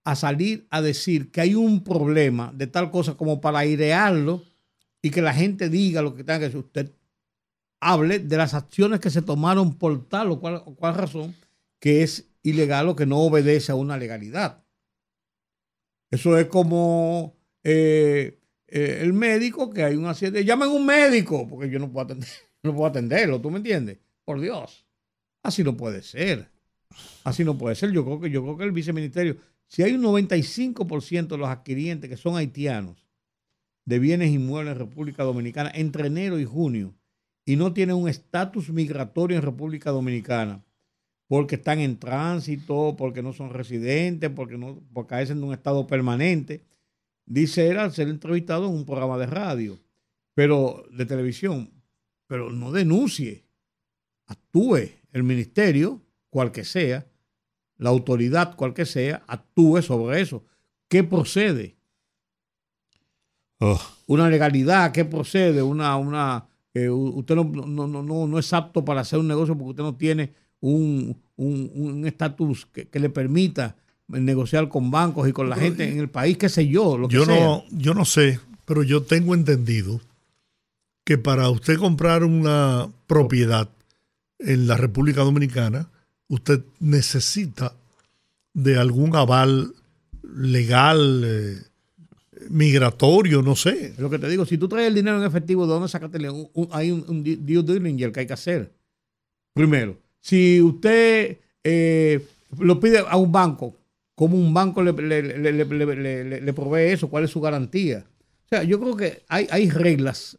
a salir a decir que hay un problema de tal cosa como para airearlo y que la gente diga lo que tenga que. Usted hable de las acciones que se tomaron por tal o cual, o cual razón que es ilegal o que no obedece a una legalidad. Eso es como eh, eh, el médico que hay un accidente. Llamen un médico, porque yo no puedo, atender, no puedo atenderlo, ¿tú me entiendes? Por Dios. Así no puede ser. Así no puede ser. Yo creo que, yo creo que el viceministerio, si hay un 95% de los adquirientes que son haitianos de bienes inmuebles en República Dominicana entre enero y junio y no tienen un estatus migratorio en República Dominicana porque están en tránsito, porque no son residentes, porque no porque carecen de un estado permanente, dice él al ser entrevistado en un programa de radio, pero de televisión, pero no denuncie, actúe el ministerio, cual que sea, la autoridad, cual que sea, actúe sobre eso. ¿Qué procede? Oh, Una legalidad, ¿qué procede? Una, una, eh, usted no, no, no, no, no es apto para hacer un negocio porque usted no tiene un un- un estatus que, que le permita negociar con bancos y con la gente en el país, qué sé yo, lo que Yo sea. no, yo no sé, pero yo tengo entendido que para usted comprar una propiedad en la República Dominicana, usted necesita de algún aval legal, eh, migratorio, no sé. Lo que te digo, si tú traes el dinero en efectivo, ¿de dónde un- hay un, un due diligence que hay que hacer. Primero, si usted eh, lo pide a un banco, ¿cómo un banco le- le provee eso? ¿Cuál es su garantía? O sea, yo creo que hay, hay reglas,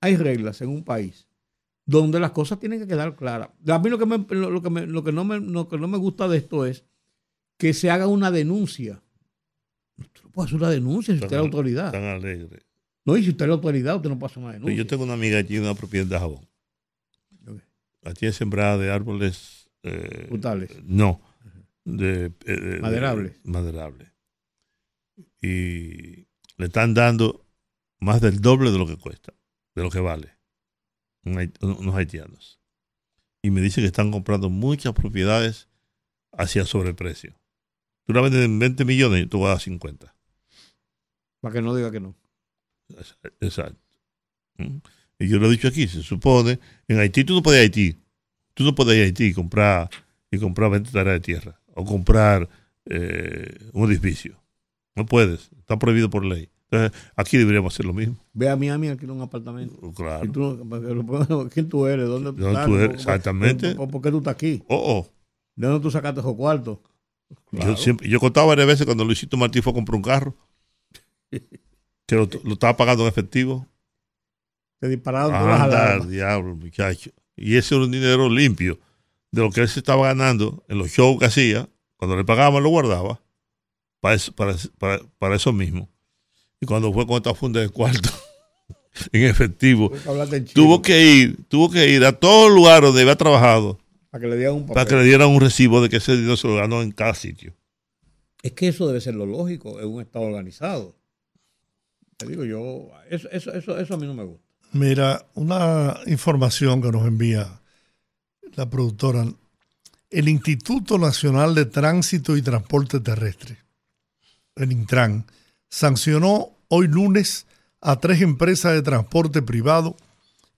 hay reglas en un país donde las cosas tienen que quedar claras. A mí lo que, me- lo, lo que, me- lo que no me, lo que no me gusta de esto es que se haga una denuncia. Puede hacer una denuncia si usted es la autoridad. Tan alegre. No, y si usted es la autoridad, usted no pasa una denuncia. Yo tengo una amiga tiene una propiedad de jabón. La tiene sembrada de árboles. eh, Frutales. No. De, eh, de- de- Maderables. maderables. Y le están dando más del doble de lo que cuesta, de lo que vale. unos haitianos. Y me dice que están comprando muchas propiedades hacia sobreprecio. Tú la vendes en 20 millones y tú vas a dar 50. Para que no diga que no. Exacto. Y yo lo he dicho aquí, se supone, en Haití tú no puedes ir a Haití. Tú no puedes ir a Haití y comprar, y comprar 20 tareas de tierra o comprar eh, un edificio. No puedes, está prohibido por ley. Entonces, aquí deberíamos hacer lo mismo. Ve a Miami alquila un apartamento. Claro. Y tú no- ¿Quién tú eres? ¿Dónde ¿Dónde estás? tú eres? ¿Por- Exactamente. ¿Por, por qué tú estás aquí? Oh, oh. ¿De dónde tú sacaste esos cuartos? Yo, siempre, yo contaba varias veces cuando Luisito Martí fue a comprar un carro, que lo, lo estaba pagando en efectivo. Te dispararon todas las diablo, muchacho. Y ese era un dinero limpio de lo que él se estaba ganando en los shows que hacía. Cuando le pagaban, lo guardaba para eso, para, para, para eso mismo. Y cuando fue con esta funda de cuarto en efectivo, tuvo que ir, tuvo que ir a todos los lugares donde había trabajado Para que le dieran un papel. para que le dieran un recibo de que ese dinero se lo ganó en cada sitio. Es que eso debe ser lo lógico en un Estado organizado. Te digo yo, eso, eso, eso, eso a mí no me gusta. Mira, una información que nos envía la productora, el Instituto Nacional de Tránsito y Transporte Terrestre, el Intran, sancionó hoy lunes a tres empresas de transporte privado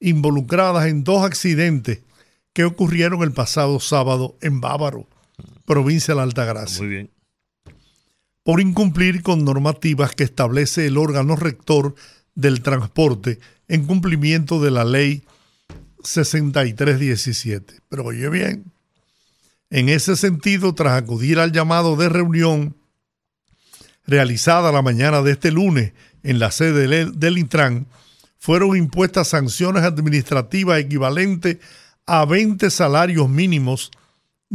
involucradas en dos accidentes que ocurrieron el pasado sábado en Bávaro, provincia de la Altagracia. Muy bien. Por incumplir con normativas que establece el órgano rector del transporte en cumplimiento de la ley 6317. Pero oye bien, en ese sentido, tras acudir al llamado de reunión realizada la mañana de este lunes en la sede del Intran, fueron impuestas sanciones administrativas equivalentes a 20 salarios mínimos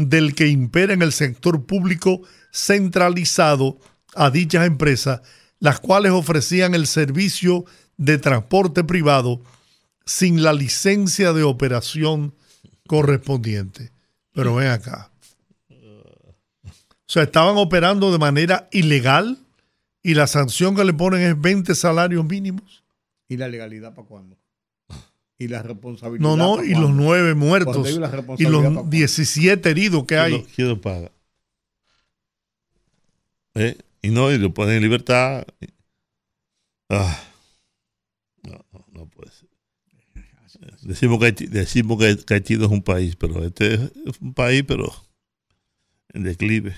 del que impera en el sector público centralizado a dichas empresas, las cuales ofrecían el servicio de transporte privado sin la licencia de operación correspondiente. Pero ven acá. O sea, estaban operando de manera ilegal y la sanción que le ponen es 20 salarios mínimos. ¿Y la legalidad para cuándo? ¿Y la responsabilidad? No, no, y los nueve muertos y los 17 heridos que hay. ¿Quién lo paga? ¿Eh? Y no, y lo ponen en libertad. Ah. No, no, no puede ser. Decimos que, Haití, decimos que Haití no es un país, pero este es un país, pero en declive.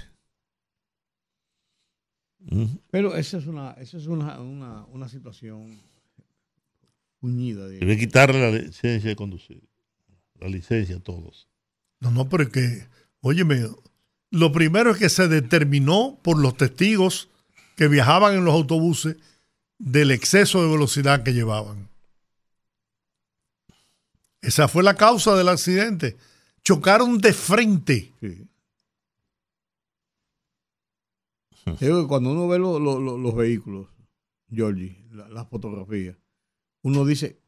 Pero esa es una, esa es una, una, una situación puñida. Debe quitarle la licencia de conducir. La licencia a todos. No, no, pero es que, óyeme, lo primero es que se determinó por los testigos que viajaban en los autobuses del exceso de velocidad que llevaban. Esa fue la causa del accidente. Chocaron de frente. Sí. cuando uno ve los vehículos, Georgie, las fotografías, uno dice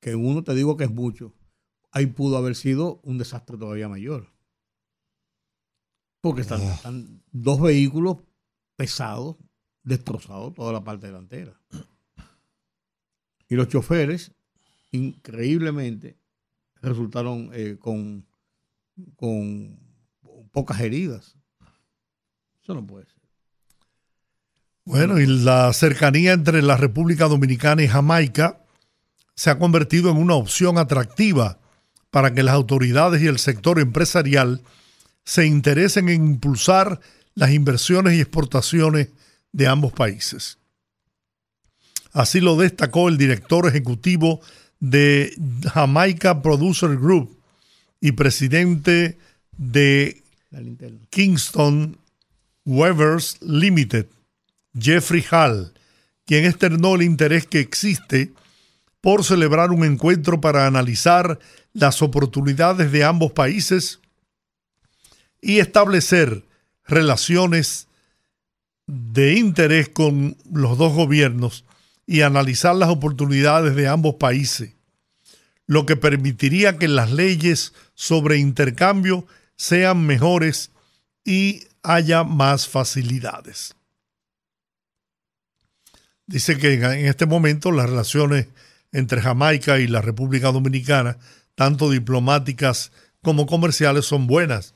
que uno te digo que es mucho. Ahí pudo haber sido un desastre todavía mayor. Porque están, ah. dos vehículos pesados, destrozados toda la parte delantera. Y los choferes, increíblemente, resultaron eh, con, con pocas heridas. Eso no puede ser. Bueno, y la cercanía entre la República Dominicana y Jamaica se ha convertido en una opción atractiva para que las autoridades y el sector empresarial se interesen en impulsar las inversiones y exportaciones de ambos países. Así lo destacó el director ejecutivo de Jamaica Producer Group y presidente de Kingston Weavers Limited, Jeffrey Hall, quien externó el interés que existe por celebrar un encuentro para analizar las oportunidades de ambos países y establecer relaciones de interés con los dos gobiernos y analizar las oportunidades de ambos países, lo que permitiría que las leyes sobre intercambio sean mejores y haya más facilidades. Dice que en este momento las relaciones entre Jamaica y la República Dominicana, tanto diplomáticas como comerciales, son buenas.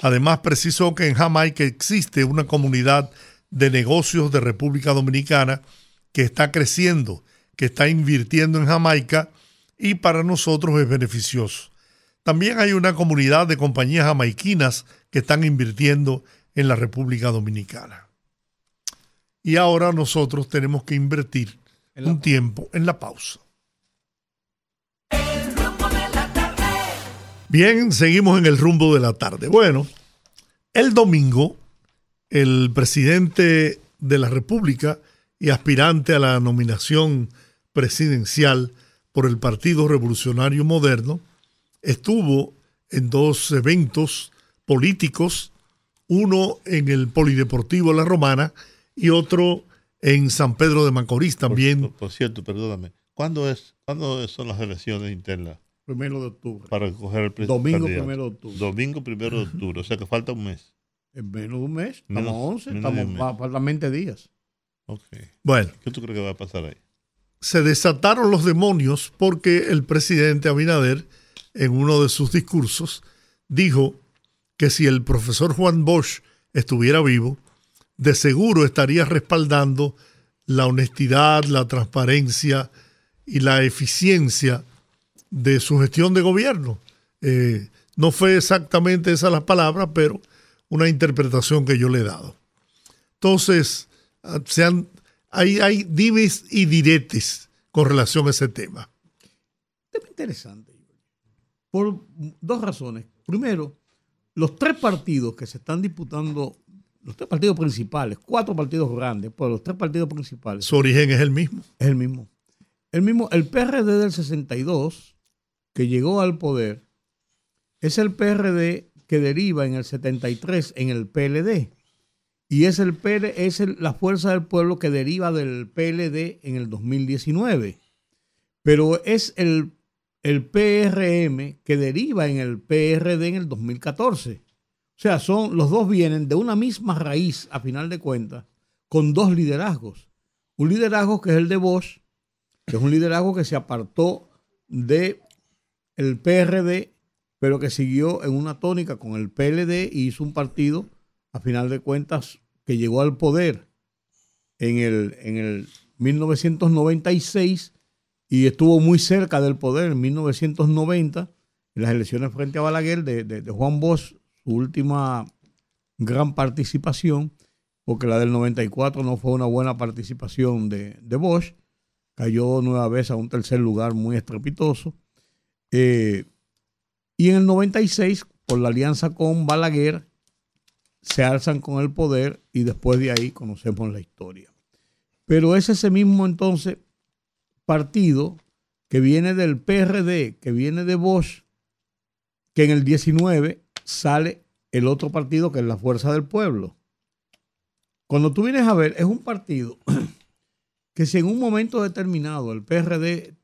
Además, precisó que en Jamaica existe una comunidad de negocios de República Dominicana que está creciendo, que está invirtiendo en Jamaica y para nosotros es beneficioso. También hay una comunidad de compañías jamaiquinas que están invirtiendo en la República Dominicana. Y ahora nosotros tenemos que invertir un tiempo en la pausa. Bien, seguimos en el rumbo de la tarde. Bueno, el domingo, el presidente de la República y aspirante a la nominación presidencial por el Partido Revolucionario Moderno, estuvo en dos eventos políticos, uno en el Polideportivo La Romana y otro en San Pedro de Macorís también. Por, cierto, perdóname, ¿cuándo, es, ¿cuándo son las elecciones internas? Primero de octubre. Para coger el presidente. Domingo primero de octubre. Domingo primero de octubre, o sea que falta un mes. En menos de un mes, estamos 11, estamos, faltan 20 días. Okay. Bueno. ¿Qué tú crees que va a pasar ahí? Se desataron los demonios porque el presidente Abinader en uno de sus discursos, dijo que si el profesor Juan Bosch estuviera vivo, de seguro estaría respaldando la honestidad, la transparencia y la eficiencia de su gestión de gobierno. Eh, no fue exactamente esa la palabra, pero una interpretación que yo le he dado. Entonces, ah, sean, hay, hay dimes y diretes con relación a ese tema. Tema interesante, por dos razones. Primero, los tres partidos que se están disputando, los tres partidos principales, cuatro partidos grandes, pero los tres partidos principales. Su origen es el mismo. Es el mismo. El mismo, el PRD del 62, que llegó al poder, es el PRD que deriva en el 73 en el PLD. Y es, el PL, es la fuerza del pueblo que deriva del PLD en el 2019. Pero es el, el PRM que deriva en el PRD en el 2014. O sea, son, los dos vienen de una misma raíz, a final de cuentas, con dos liderazgos. Un liderazgo que es el de Bosch, que es un liderazgo que se apartó de el PRD pero que siguió en una tónica con el PLD y hizo un partido, a final de cuentas, que llegó al poder en el, en el 1996 y estuvo muy cerca del poder en 1990, en las elecciones frente a Balaguer de, Juan Bosch, última gran participación, porque la del 94 no fue una buena participación de, de Bosch, cayó nueva vez a un tercer lugar muy estrepitoso. Eh, y en el 96, por la alianza con Balaguer, se alzan con el poder y después de ahí conocemos la historia. Pero es ese mismo entonces partido que viene del PRD, que viene de Bosch, que en el 19 sale el otro partido que es la Fuerza del Pueblo. Cuando tú vienes a ver, es un partido que si en un momento determinado el PRD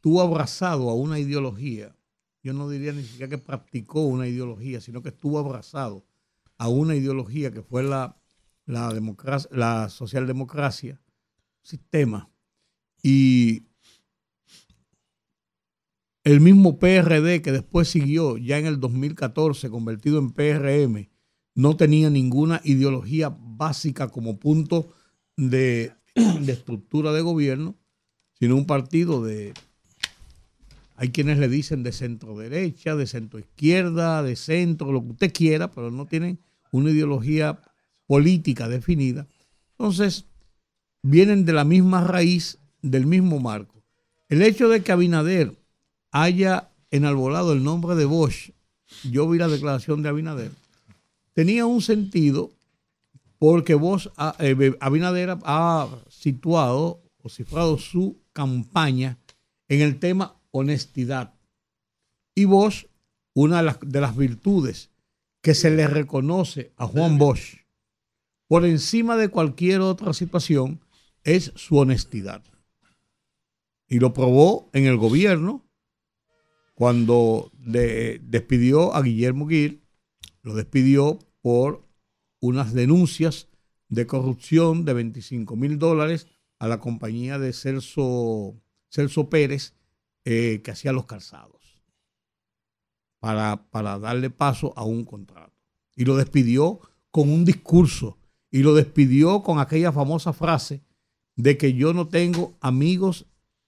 tuvo abrazado a una ideología yo no diría ni siquiera que practicó una ideología, sino que estuvo abrazado a una ideología que fue la, la, la socialdemocracia, sistema. Y el mismo PRD que después siguió ya en el 2014, convertido en PRM, no tenía ninguna ideología básica como punto de, estructura de gobierno, sino un partido de hay quienes le dicen de centro derecha, de centro izquierda, de centro, lo que usted quiera, pero no tienen una ideología política definida. Entonces, vienen de la misma raíz, del mismo marco. El hecho de que Abinader haya enalbolado el nombre de Bosch, yo vi la declaración de Abinader, tenía un sentido porque Bosch, eh, Abinader ha situado o cifrado su campaña en el tema honestidad. Y Bosch, una de las, virtudes que se le reconoce a Juan Bosch por encima de cualquier otra situación es su honestidad. Y lo probó en el gobierno cuando despidió a Guillermo Gil, lo despidió por unas denuncias de corrupción de 25 mil dólares a la compañía de Celso, Celso Pérez eh, que hacía los calzados para, para darle paso a un contrato. Y lo despidió con un discurso y lo despidió con aquella famosa frase de que yo no tengo amigos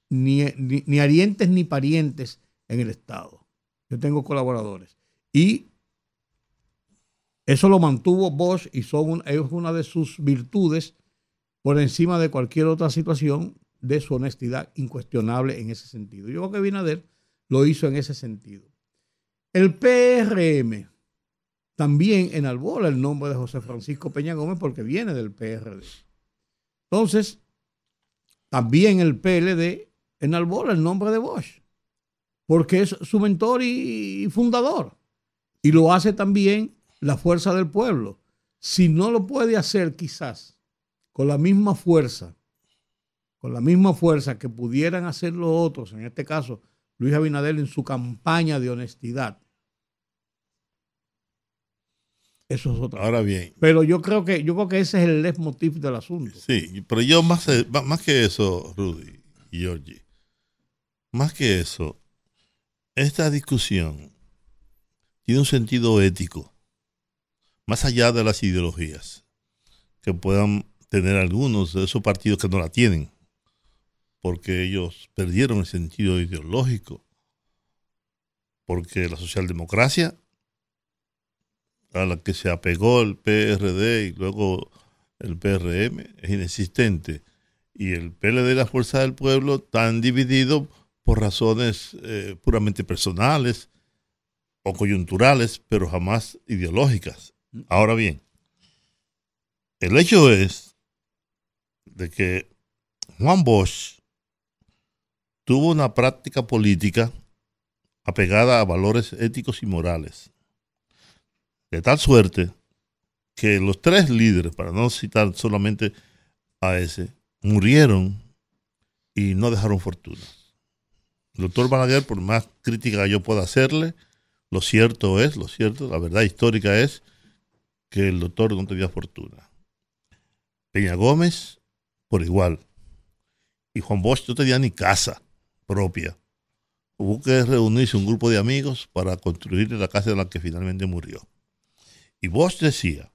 ni, ni, ni arientes ni parientes en el Estado. Yo tengo colaboradores. Y eso lo mantuvo Bosch y son es una de sus virtudes por encima de cualquier otra situación de su honestidad incuestionable en ese sentido. Yo creo que Binader lo hizo en ese sentido. El PRM también enalbola el nombre de José Francisco Peña Gómez porque viene del PRD. Entonces, también el PLD enalbola el nombre de Bosch porque es su mentor y fundador. Y lo hace también la fuerza del pueblo. Si no lo puede hacer quizás con la misma fuerza con la misma fuerza que pudieran hacer los otros, en este caso Luis Abinader en su campaña de honestidad. Eso es otra. Ahora bien. Pero yo creo que yo creo que ese es el leitmotiv del asunto. Sí, pero yo más, más que eso, Rudy y Georgie, más que eso, esta discusión tiene un sentido ético, más allá de las ideologías que puedan tener algunos de esos partidos que no la tienen, porque ellos perdieron el sentido ideológico, porque la socialdemocracia a la que se apegó el PRD y luego el PRM es inexistente. Y el PLD la Fuerza del Pueblo están divididos por razones eh, puramente personales o coyunturales, pero jamás ideológicas. Ahora bien, el hecho es de que Juan Bosch tuvo una práctica política apegada a valores éticos y morales. De tal suerte que los tres líderes, para no citar solamente a ese, murieron y no dejaron fortuna. Doctor Balaguer, por más crítica que yo pueda hacerle, lo cierto es, lo cierto, la verdad histórica es que el doctor no tenía fortuna. Peña Gómez, por igual. Y Juan Bosch no tenía ni casa propia. Hubo que reunirse un grupo de amigos para construir la casa en la que finalmente murió. Y Bosch decía,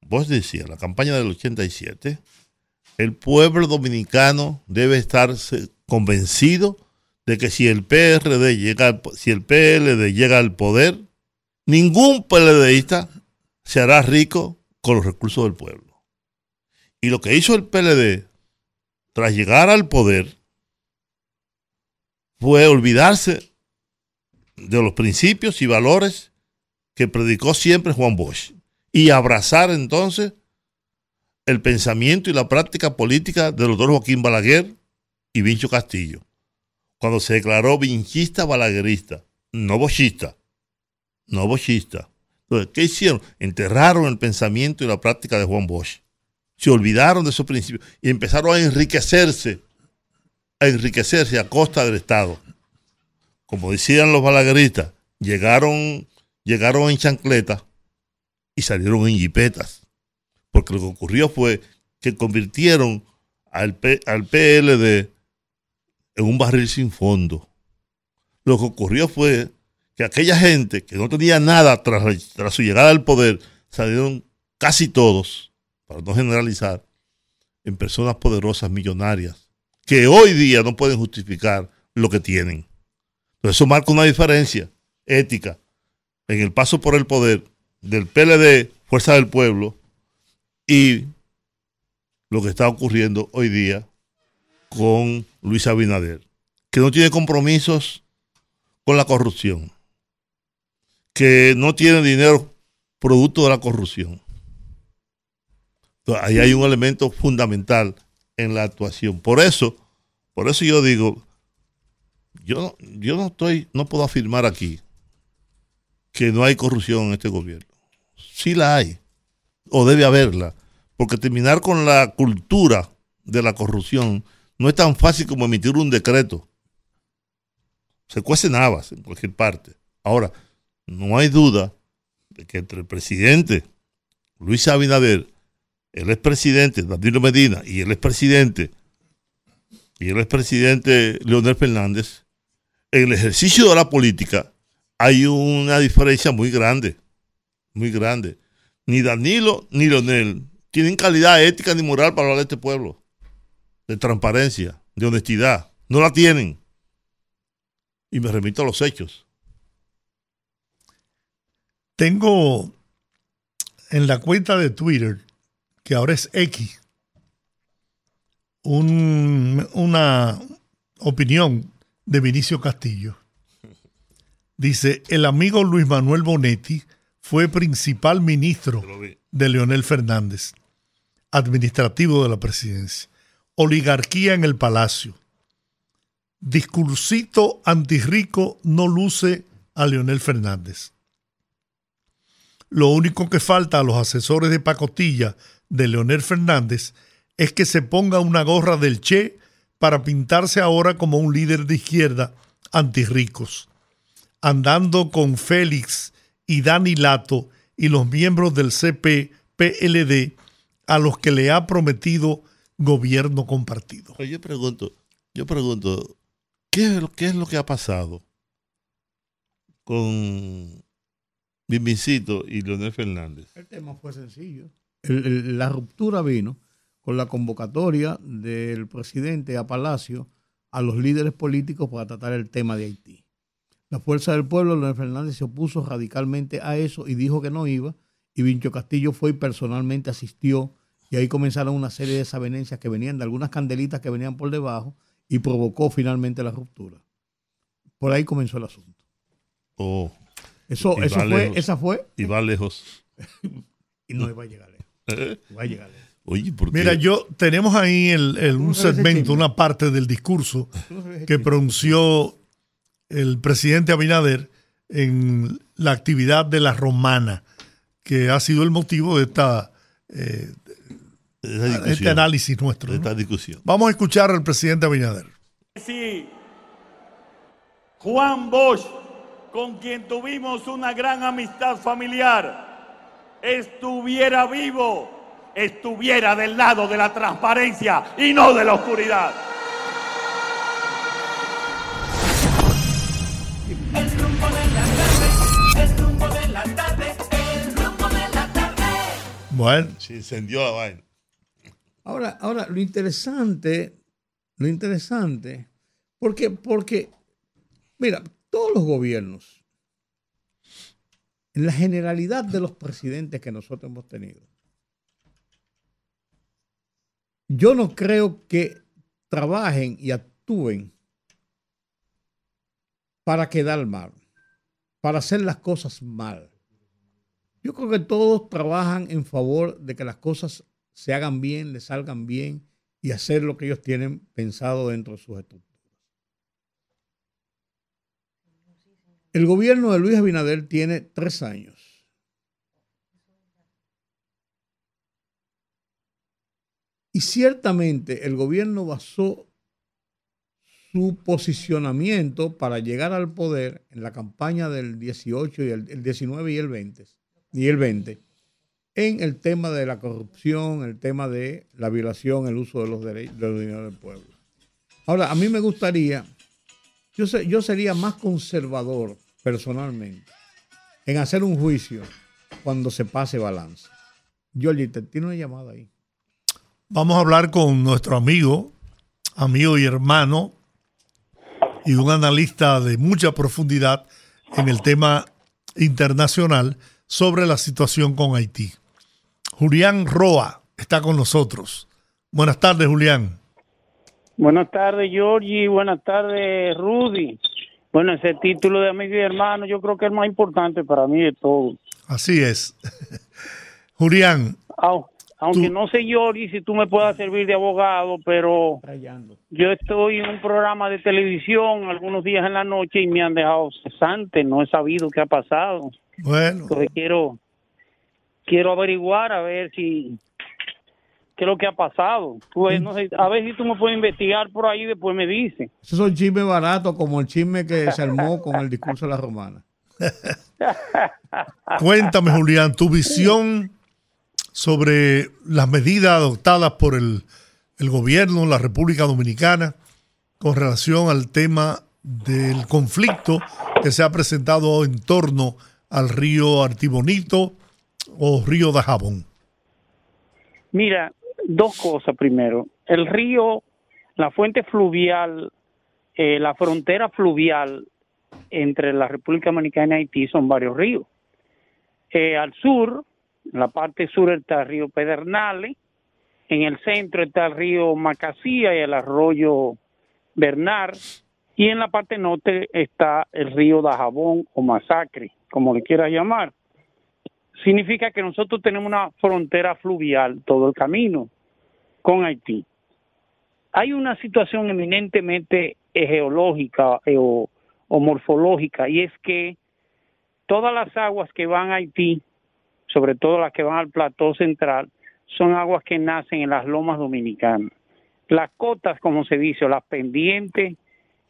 Bosch decía, la campaña del 87, el pueblo dominicano debe estar convencido de que si el PRD llega, si el PLD llega al poder, ningún PLDista se hará rico con los recursos del pueblo. Y lo que hizo el PLD tras llegar al poder fue olvidarse de los principios y valores que predicó siempre Juan Bosch y abrazar entonces el pensamiento y la práctica política del doctor Joaquín Balaguer y Vincho Castillo, cuando se declaró vinchista balaguerista, no bochista, no bochista. Entonces, ¿qué hicieron? Enterraron el pensamiento y la práctica de Juan Bosch. Se olvidaron de esos principios y empezaron a enriquecerse a enriquecerse a costa del Estado. Como decían los balagueristas, llegaron, llegaron en chancletas y salieron en jipetas. Porque lo que ocurrió fue que convirtieron al, al PLD en un barril sin fondo. Lo que ocurrió fue que aquella gente que no tenía nada tras, su llegada al poder, salieron casi todos, para no generalizar, en personas poderosas, millonarias, que hoy día no pueden justificar lo que tienen. Entonces eso marca una diferencia ética en el paso por el poder del PLD, Fuerza del Pueblo, y lo que está ocurriendo hoy día con Luis Abinader, que no tiene compromisos con la corrupción, que no tiene dinero producto de la corrupción. Entonces, ahí hay un elemento fundamental en la actuación. Por eso, por eso yo digo, yo, yo no estoy, no puedo afirmar aquí que no hay corrupción en este gobierno. Sí la hay, o debe haberla, porque terminar con la cultura de la corrupción no es tan fácil como emitir un decreto. Se cuecen habas en cualquier parte. Ahora, no hay duda de que entre el presidente Luis Abinader el expresidente Danilo Medina y el expresidente y el expresidente Leonel Fernández, en el ejercicio de la política hay una diferencia muy grande, muy grande. Ni Danilo ni Leonel tienen calidad ética ni moral para hablar de este pueblo, de transparencia, de honestidad. No la tienen. Y me remito a los hechos. Tengo en la cuenta de Twitter que ahora es X, una opinión de Vinicio Castillo. Dice, el amigo Luis Manuel Bonetti fue principal ministro de Leonel Fernández, administrativo de la presidencia. Oligarquía en el palacio. Discursito antirrico no luce a Leonel Fernández. Lo único que falta a los asesores de pacotilla de Leonel Fernández es que se ponga una gorra del Che para pintarse ahora como un líder de izquierda antirricos, andando con Félix y Dani Lato y los miembros del CP-PLD a los que le ha prometido gobierno compartido. Yo pregunto, yo pregunto, ¿qué es, ¿qué es lo que ha pasado con Bimbincito y Leonel Fernández? El tema fue sencillo. El- el- la ruptura vino con la convocatoria del presidente a Palacio a los líderes políticos para tratar el tema de Haití. La Fuerza del Pueblo, Leonel Fernández, se opuso radicalmente a eso y dijo que no iba. Y Vincho Castillo fue y personalmente asistió. Y ahí comenzaron una serie de desavenencias que venían de algunas candelitas que venían por debajo y provocó finalmente la ruptura. Por ahí comenzó el asunto. Oh, Eso, eso va fue, lejos. esa fue y va lejos. y no iba a llegar lejos. ¿Eh? Va a llegar lejos. Oye, ¿por qué? Mira, yo tenemos ahí el, el- ¿Cómo un segmento, una parte del discurso que pronunció el presidente Abinader en la actividad de la romana, que ha sido el motivo de esta, eh, este discusión, análisis nuestro. de ¿no? esta discusión. Vamos a escuchar al presidente Abinader. Si Juan Bosch, con quien tuvimos una gran amistad familiar, estuviera vivo, estuviera del lado de la transparencia y no de la oscuridad. Bueno, Se incendió la vaina. Ahora, ahora, lo interesante, lo interesante, porque, porque, mira, todos los gobiernos, en la generalidad de los presidentes que nosotros hemos tenido, yo no creo que trabajen y actúen para quedar mal, para hacer las cosas mal. Yo creo que todos trabajan en favor de que las cosas se hagan bien, les salgan bien y hacer lo que ellos tienen pensado dentro de sus estructuras. El gobierno de Luis Abinader tiene tres años. Y ciertamente el gobierno basó su posicionamiento para llegar al poder en la campaña del 18 y el, el 19 y el 20 y el 20 en el tema de la corrupción, el tema de la violación, el uso de los derechos de los dineros del pueblo. Ahora, a mí me gustaría, yo, sería más conservador personalmente en hacer un juicio cuando se pase balance. Giorgi, te tiene una llamada ahí. vamos a hablar con nuestro amigo, amigo y hermano, y un analista de mucha profundidad en el tema internacional sobre la situación con Haití. Julián Roa está con nosotros. Buenas tardes, Julián. Buenas tardes, Georgie. Buenas tardes, Rudy. Bueno, ese título de amigo y hermano yo creo que es el más importante para mí de todo. Así es. Julián, Au- Aunque Tú- no sé, Georgie, si tú me puedas servir de abogado, pero Rayando. yo estoy en un programa de televisión algunos días en la noche y me han dejado cesante. No he sabido qué ha pasado. bueno, Entonces quiero, quiero averiguar a ver si qué es lo que ha pasado. Pues, no sé, a ver si tú me puedes investigar por ahí y después me dices. Esos son chismes baratos como el chisme que se armó con el discurso de la romana. cuéntame, Julián, tu visión sobre las medidas adoptadas por el, el gobierno la República Dominicana con relación al tema del conflicto que se ha presentado en torno al río Artibonito o río de Jabón. Mira, dos cosas primero. El río, la fuente fluvial, eh, la frontera fluvial entre la República Dominicana y Haití son varios ríos. Eh, al sur, en la parte sur está el río Pedernales, en el centro está el río Macasía y el arroyo Bernard, y en la parte norte está el río Dajabón o Masacre, como le quieras llamar significa que nosotros tenemos una frontera fluvial todo el camino con Haití. Hay una situación eminentemente geológica eh, o, o morfológica y es que todas las aguas que van a Haití, sobre todo las que van al plató central, son aguas que nacen en las lomas dominicanas. Las cotas, como se dice, o las pendientes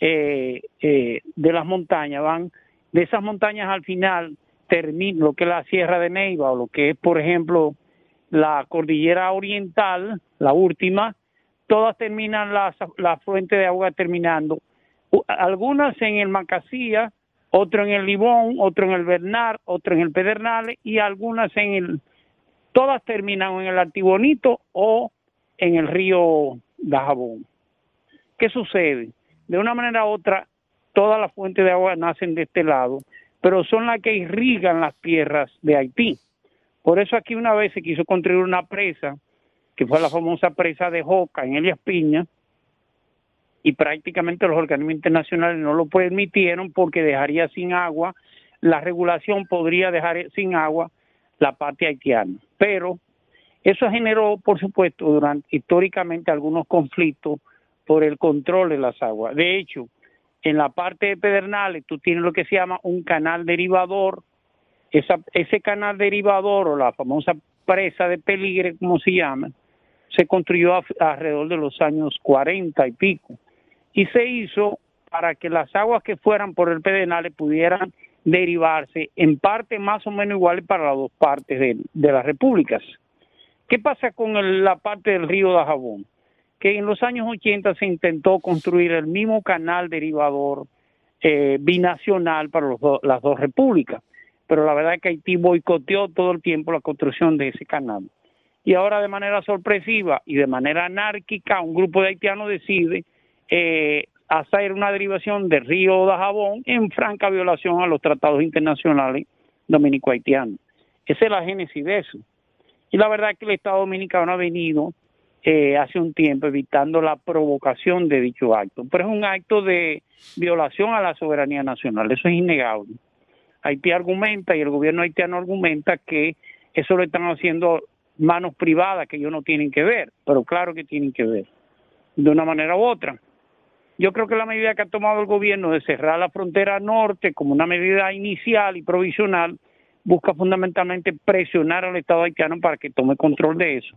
eh, eh, de las montañas van de esas montañas al final lo que es la Sierra de Neiva o lo que es, por ejemplo, la cordillera oriental, la última, todas terminan las la fuente de agua terminando. Algunas en el Macasía, otro en el Libón, otro en el Bernal, otro en el Pedernales y algunas en el, todas terminan en el Artibonito o en el río Dajabón. ¿Qué sucede? De una manera u otra, todas las fuentes de agua nacen de este lado, pero son las que irrigan las tierras de Haití. Por eso aquí una vez se quiso construir una presa, que fue la famosa presa de Joca en Elias Piña, y prácticamente los organismos internacionales no lo permitieron porque dejaría sin agua, la regulación podría dejar sin agua la parte haitiana. Pero eso generó, por supuesto, durante históricamente algunos conflictos por el control de las aguas. De hecho, en la parte de Pedernales tú tienes lo que se llama un canal derivador. Esa, ese canal derivador o la famosa presa de Peligre, como se llama, se construyó alrededor de los años 40 y pico y se hizo para que las aguas que fueran por el Pedernales pudieran derivarse en parte más o menos iguales para las dos partes de, las repúblicas. ¿Qué pasa con la parte del río de Jabón? Que en los años 80 se intentó construir el mismo canal derivador eh, binacional para las dos repúblicas, pero la verdad es que Haití boicoteó todo el tiempo la construcción de ese canal. Y ahora de manera sorpresiva y de manera anárquica un grupo de haitianos decide eh, hacer una derivación del río de Jabón en franca violación a los tratados internacionales dominico-haitianos. Esa es la génesis de eso. Y la verdad es que el Estado dominicano ha venido eh, hace un tiempo evitando la provocación de dicho acto, pero es un acto de violación a la soberanía nacional, eso es innegable. Haití argumenta y el gobierno haitiano argumenta que eso lo están haciendo manos privadas que ellos no tienen que ver, pero claro que tienen que ver, de una manera u otra. Yo creo que la medida que ha tomado el gobierno de cerrar la frontera norte como una medida inicial y provisional busca fundamentalmente presionar al Estado haitiano para que tome control de eso.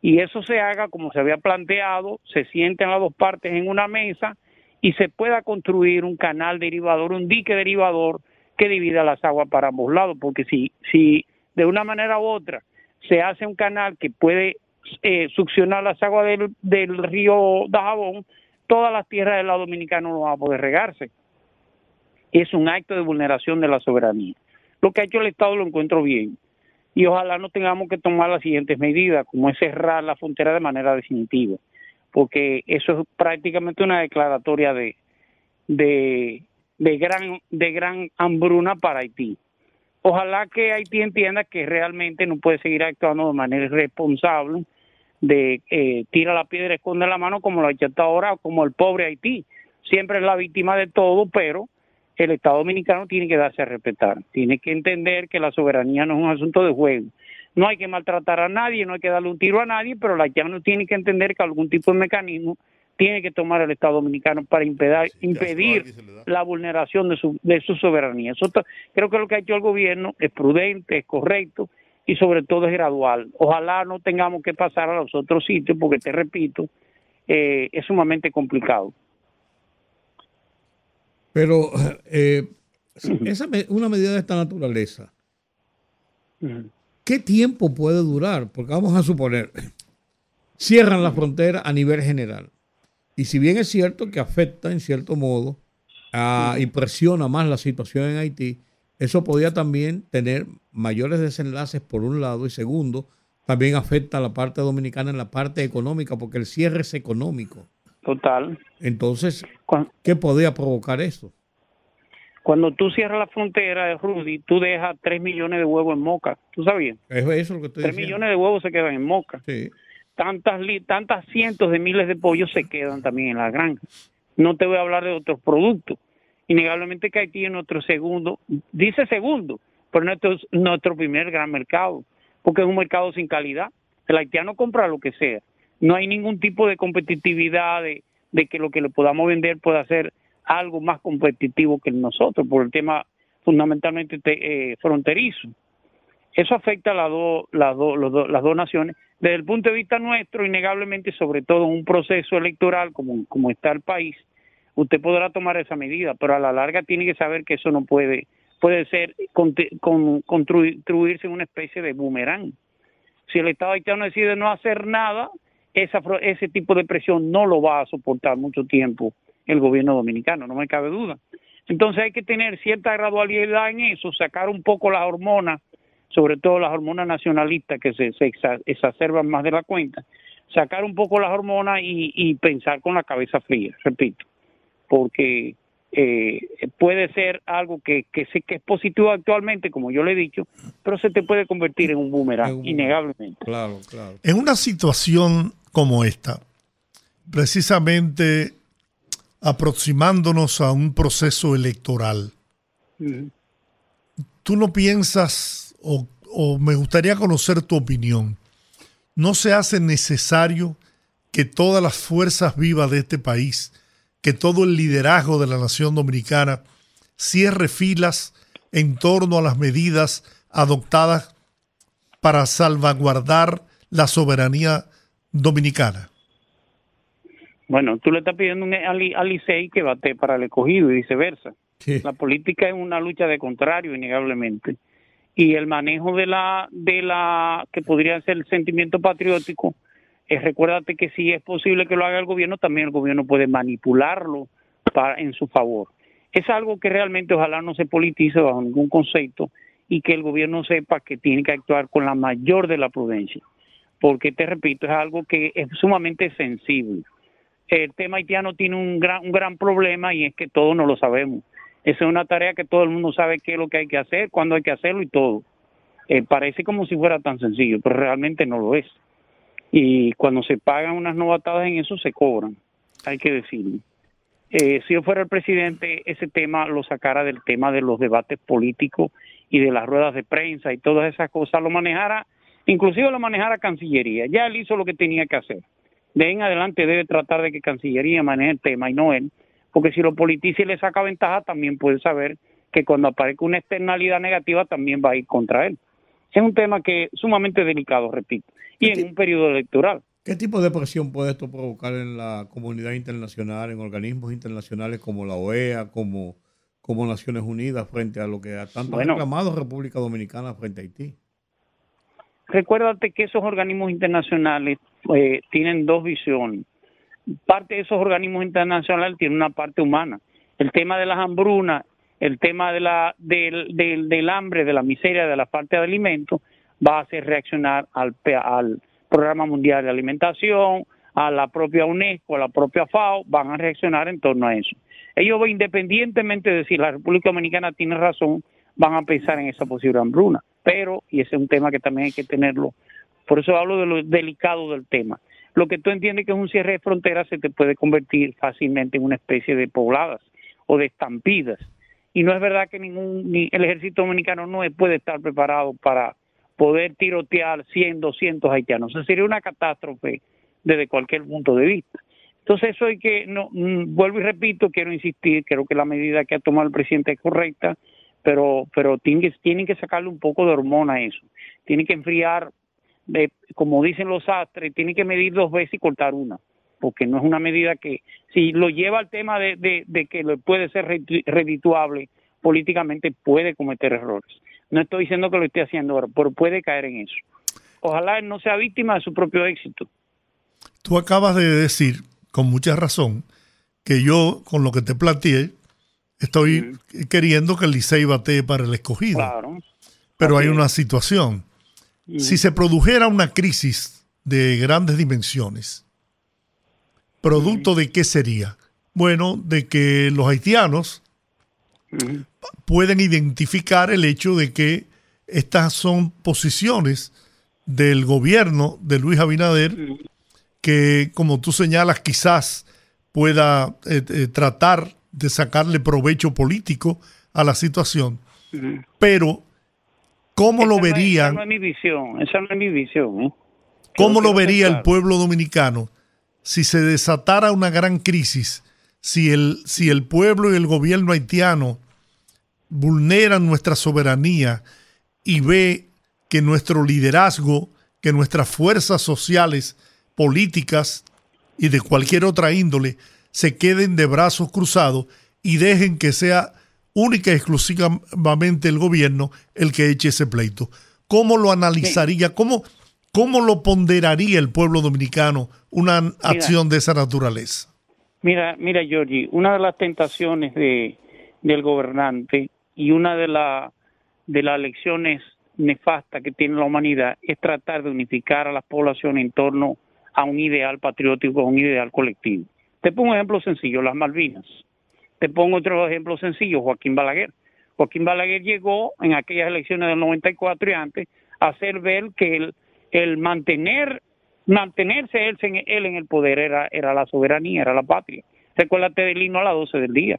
Y eso se haga como se había planteado, se sienten las dos partes en una mesa y se pueda construir un canal derivador, un dique derivador que divida las aguas para ambos lados, porque si, si de una manera u otra se hace un canal que puede eh, succionar las aguas del, del río Dajabón, todas las tierras del lado dominicano no van a poder regarse. Es un acto de vulneración de la soberanía. Lo que ha hecho el Estado lo encuentro bien. Y ojalá no tengamos que tomar las siguientes medidas, como es cerrar la frontera de manera definitiva, porque eso es prácticamente una declaratoria de, de, de, gran, de gran hambruna para Haití. Ojalá que Haití entienda que realmente no puede seguir actuando de manera irresponsable de eh, tira la piedra, esconde la mano, como lo ha hecho hasta ahora, como el pobre Haití. Siempre es la víctima de todo, pero el Estado Dominicano tiene que darse a respetar. Tiene que entender que la soberanía no es un asunto de juego. No hay que maltratar a nadie, no hay que darle un tiro a nadie, pero la no tiene que entender que algún tipo de mecanismo tiene que tomar el Estado Dominicano para impedir, impedir la vulneración de su, de su soberanía. Eso creo que lo que ha hecho el gobierno es prudente, es correcto y sobre todo es gradual. Ojalá no tengamos que pasar a los otros sitios porque, te repito, eh, es sumamente complicado. Pero eh, esa una medida de esta naturaleza, ¿qué tiempo puede durar? Porque vamos a suponer, cierran la frontera a nivel general. Y si bien es cierto que afecta en cierto modo y presiona más la situación en Haití, eso podría también tener mayores desenlaces por un lado y segundo, también afecta a la parte dominicana en la parte económica porque el cierre es económico. Total. Entonces, ¿qué podría provocar eso? Cuando tú cierras la frontera de Rudy, tú dejas 3 millones de huevos en Moca. ¿Tú sabías? Es eso lo que estoy 3 millones de huevos se quedan en Moca. Sí. Tantas, tantas cientos de miles de pollos se quedan también en la granja. No te voy a hablar de otros productos innegablemente que Haití es nuestro segundo, dice segundo, pero nuestro, nuestro primer gran mercado, porque es un mercado sin calidad. El haitiano compra lo que sea. No hay ningún tipo de competitividad de, que lo que le podamos vender pueda ser algo más competitivo que nosotros, por el tema fundamentalmente eh, fronterizo. Eso afecta a las, las, las dos naciones. Desde el punto de vista nuestro, innegablemente, sobre todo en un proceso electoral como, como está el país, usted podrá tomar esa medida, pero a la larga tiene que saber que eso no puede puede ser construirse en una especie de boomerang. Si el Estado haitiano decide no hacer nada, esa, ese tipo de presión no lo va a soportar mucho tiempo el gobierno dominicano, no me cabe duda. Entonces hay que tener cierta gradualidad en eso, sacar un poco las hormonas, sobre todo las hormonas nacionalistas que se, se exacerban más de la cuenta, sacar un poco las hormonas y, y pensar con la cabeza fría, repito, porque eh, puede ser algo que, que que es positivo actualmente, como yo le he dicho, pero se te puede convertir en un boomerang, innegablemente. Claro, claro. En una situación como esta, precisamente aproximándonos a un proceso electoral, ¿tú no piensas, o, o me gustaría conocer tu opinión, no se hace necesario que todas las fuerzas vivas de este país, que todo el liderazgo de la nación dominicana cierre filas en torno a las medidas adoptadas para salvaguardar la soberanía dominicana? Bueno, tú le estás pidiendo un- al al Licey que bate para el escogido y viceversa. Sí. La política es una lucha de contrario, innegablemente. Y el manejo de la, de la, que podría ser el sentimiento patriótico, es recuérdate que si es posible que lo haga el gobierno, también el gobierno puede manipularlo para, en su favor. Es algo que realmente ojalá no se politice bajo ningún concepto y que el gobierno sepa que tiene que actuar con la mayor de la prudencia. Porque te repito, es algo que es sumamente sensible el tema haitiano tiene un gran, un gran problema y es que todos no lo sabemos. Esa es una tarea que todo el mundo sabe qué es lo que hay que hacer, cuándo hay que hacerlo y todo. Eh, parece como si fuera tan sencillo, pero realmente no lo es. Y cuando se pagan unas novatadas en eso, se cobran, hay que decirlo. Eh, si yo fuera el presidente, ese tema lo sacara del tema de los debates políticos y de las ruedas de prensa y todas esas cosas, lo manejara, inclusive lo manejara Cancillería. Ya él hizo lo que tenía que hacer de ahí en adelante debe tratar de que Cancillería maneje el tema y no él, porque si lo politiza y le saca ventaja, también puede saber que cuando aparezca una externalidad negativa también va a ir contra él. Es un tema que es sumamente delicado, repito, y en un periodo electoral. ¿Qué tipo de presión puede esto provocar en la comunidad internacional, en organismos internacionales como la OEA, como, como Naciones Unidas, frente a lo que ha tanto Bueno. reclamado República Dominicana frente a Haití? Recuérdate que esos organismos internacionales eh, tienen dos visiones. Parte de esos organismos internacionales tiene una parte humana. El tema de las hambrunas, el tema de la, del, del, del hambre, de la miseria, de la falta de alimentos, va a hacer reaccionar al, al Programa Mundial de Alimentación, a la propia UNESCO, a la propia FAO, van a reaccionar en torno a eso. Ellos, independientemente de si la República Dominicana tiene razón, van a pensar en esa posible hambruna. Pero, y ese es un tema que también hay que tenerlo, por eso hablo de lo delicado del tema. Lo que tú entiendes que es un cierre de fronteras se te puede convertir fácilmente en una especie de pobladas o de estampidas. Y no es verdad que ningún ni el ejército dominicano no puede estar preparado para poder tirotear 100, 200 haitianos. Eso sería una catástrofe desde cualquier punto de vista. Entonces eso hay que, no, mm, vuelvo y repito, quiero insistir, creo que la medida que ha tomado el presidente es correcta, pero pero tienen que, tienen que sacarle un poco de hormona a eso. Tienen que enfriar, de, como dicen los astres, tienen que medir dos veces y cortar una, porque no es una medida que, si lo lleva al tema de, de, de que puede ser redituable políticamente, puede cometer errores. No estoy diciendo que lo esté haciendo ahora, pero puede caer en eso. Ojalá él no sea víctima de su propio éxito. Tú acabas de decir, con mucha razón, que yo, con lo que te planteé, estoy queriendo que el Licey batee para el escogido. Claro. Pero hay Así una situación. Si se produjera una crisis de grandes dimensiones, ¿producto de qué sería? Bueno, de que los haitianos Ujú. pueden identificar el hecho de que estas son posiciones del gobierno de Luis Abinader que, como tú señalas, quizás pueda eh, eh, tratar de sacarle provecho político a la situación. Pero, ¿cómo Esa lo no es- verían? esa no es mi visión, esa no es mi visión. ¿eh? ¿Cómo lo vería el pueblo dominicano si se desatara una gran crisis? Si el, si el pueblo y el gobierno haitiano vulneran nuestra soberanía y ve que nuestro liderazgo, que nuestras fuerzas sociales, políticas y de cualquier otra índole se queden de brazos cruzados y dejen que sea única y exclusivamente el gobierno el que eche ese pleito. ¿Cómo lo analizaría? ¿Cómo, cómo lo ponderaría el pueblo dominicano una acción de esa naturaleza? Mira, mira, Georgie, una de las tentaciones de, del gobernante y una de, la, de las lecciones nefastas que tiene la humanidad es tratar de unificar a la población en torno a un ideal patriótico, a un ideal colectivo. Te pongo un ejemplo sencillo, las Malvinas. Te pongo otro ejemplo sencillo, Joaquín Balaguer. Joaquín Balaguer llegó en aquellas elecciones del 94 y antes a hacer ver que el, mantener mantenerse él, él en el poder era, era la soberanía, era la patria. Recuérdate del himno a las 12 del día.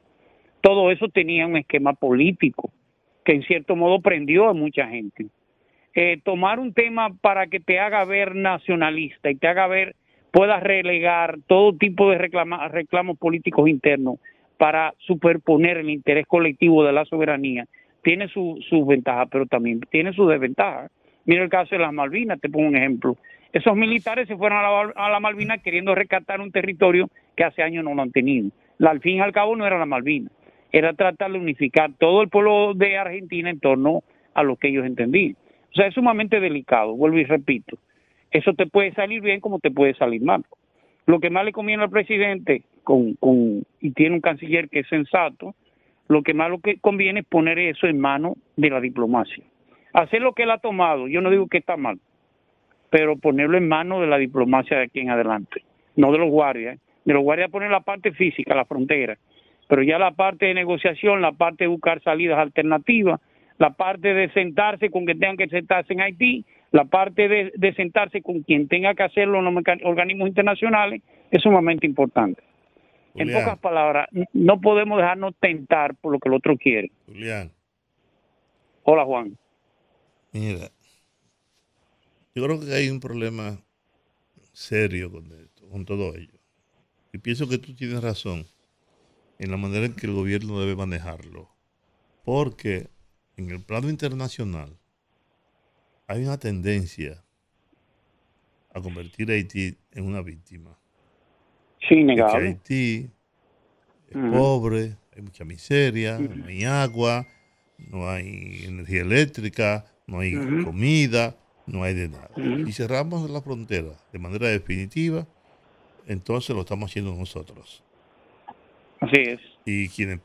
Todo eso tenía un esquema político que en cierto modo prendió a mucha gente. Eh, tomar un tema para que te haga ver nacionalista y te haga ver, puedas relegar todo tipo de reclamos políticos internos para superponer el interés colectivo de la soberanía, tiene sus su ventajas, pero también tiene sus desventajas. Mira el caso de las Malvinas, te pongo un ejemplo. Esos militares se fueron a la, a la Malvinas queriendo rescatar un territorio que hace años no lo han tenido. al fin y al cabo no era la Malvinas, era tratar de unificar todo el pueblo de Argentina en torno a lo que ellos entendían. O sea, es sumamente delicado, vuelvo y repito. Eso te puede salir bien como te puede salir mal. Lo que más le conviene al presidente, con, con, y tiene un canciller que es sensato, lo que más lo que conviene es poner eso en manos de la diplomacia. Hacer lo que él ha tomado, yo no digo que está mal, pero ponerlo en manos de la diplomacia de aquí en adelante, no de los guardias. De los guardias poner la parte física, la frontera, pero ya la parte de negociación, la parte de buscar salidas alternativas, la parte de sentarse con quien tengan que sentarse en Haití, la parte de, sentarse con quien tenga que hacerlo en los organismos internacionales, es sumamente importante. En pocas palabras, no podemos dejarnos tentar por lo que el otro quiere. Julián. Hola, Juan. Mira, yo creo que hay un problema serio con, esto, con todo ello. Y pienso que tú tienes razón en la manera en que el gobierno debe manejarlo. Porque en el plano internacional hay una tendencia a convertir a Haití en una víctima. Sí, negado. Haití es pobre, hay mucha miseria, no hay agua, no hay energía eléctrica, no hay comida, no hay de nada. Y cerramos la frontera de manera definitiva, entonces lo estamos haciendo nosotros. Así es. Y quienes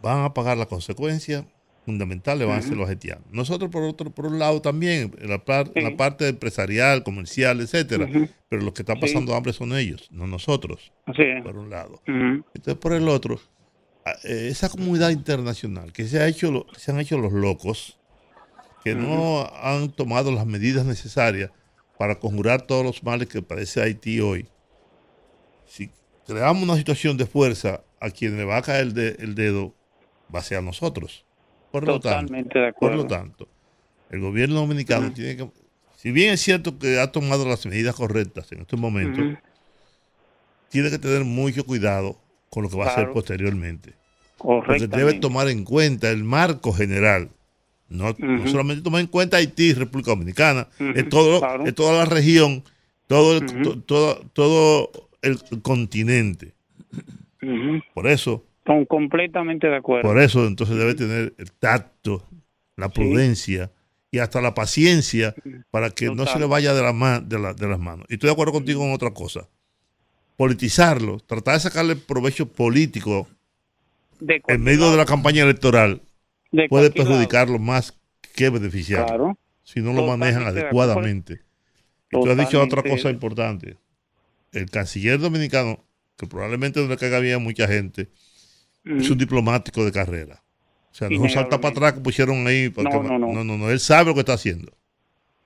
van a pagar las consecuencias fundamentales van a ser los haitianos. Nosotros por otro por un lado también, en la, la parte empresarial, comercial, etcétera, pero los que están pasando hambre son ellos, no nosotros. Por un lado. Entonces por el otro, eh, esa comunidad internacional que se ha hecho se han hecho los locos que no han tomado las medidas necesarias para conjurar todos los males que padece Haití hoy, si creamos una situación de fuerza, a quien le va a caer el, dedo va a ser a nosotros. Por lo, tanto, por lo tanto, el gobierno dominicano tiene que, si bien es cierto que ha tomado las medidas correctas en estos momentos, tiene que tener mucho cuidado con lo que va a hacer posteriormente. Porque debe tomar en cuenta el marco general no, solamente tomar en cuenta Haití, República Dominicana, es, todo, es toda la región, todo, todo, todo el continente. Por eso. Están completamente de acuerdo. Por eso, entonces debe tener el tacto, la prudencia y hasta la paciencia para que no se le vaya de, la de, de las manos. Y estoy de acuerdo contigo en otra cosa. Politizarlo, tratar de sacarle provecho político en medio de la campaña electoral puede perjudicarlo más que beneficiarlo. Si no lo manejan adecuadamente. Y tú has dicho otra cosa importante. El canciller dominicano, que probablemente donde caiga había mucha gente, es un diplomático de carrera. O sea, no salta para atrás que pusieron ahí. no, no, no, no, no, Él sabe lo que está haciendo.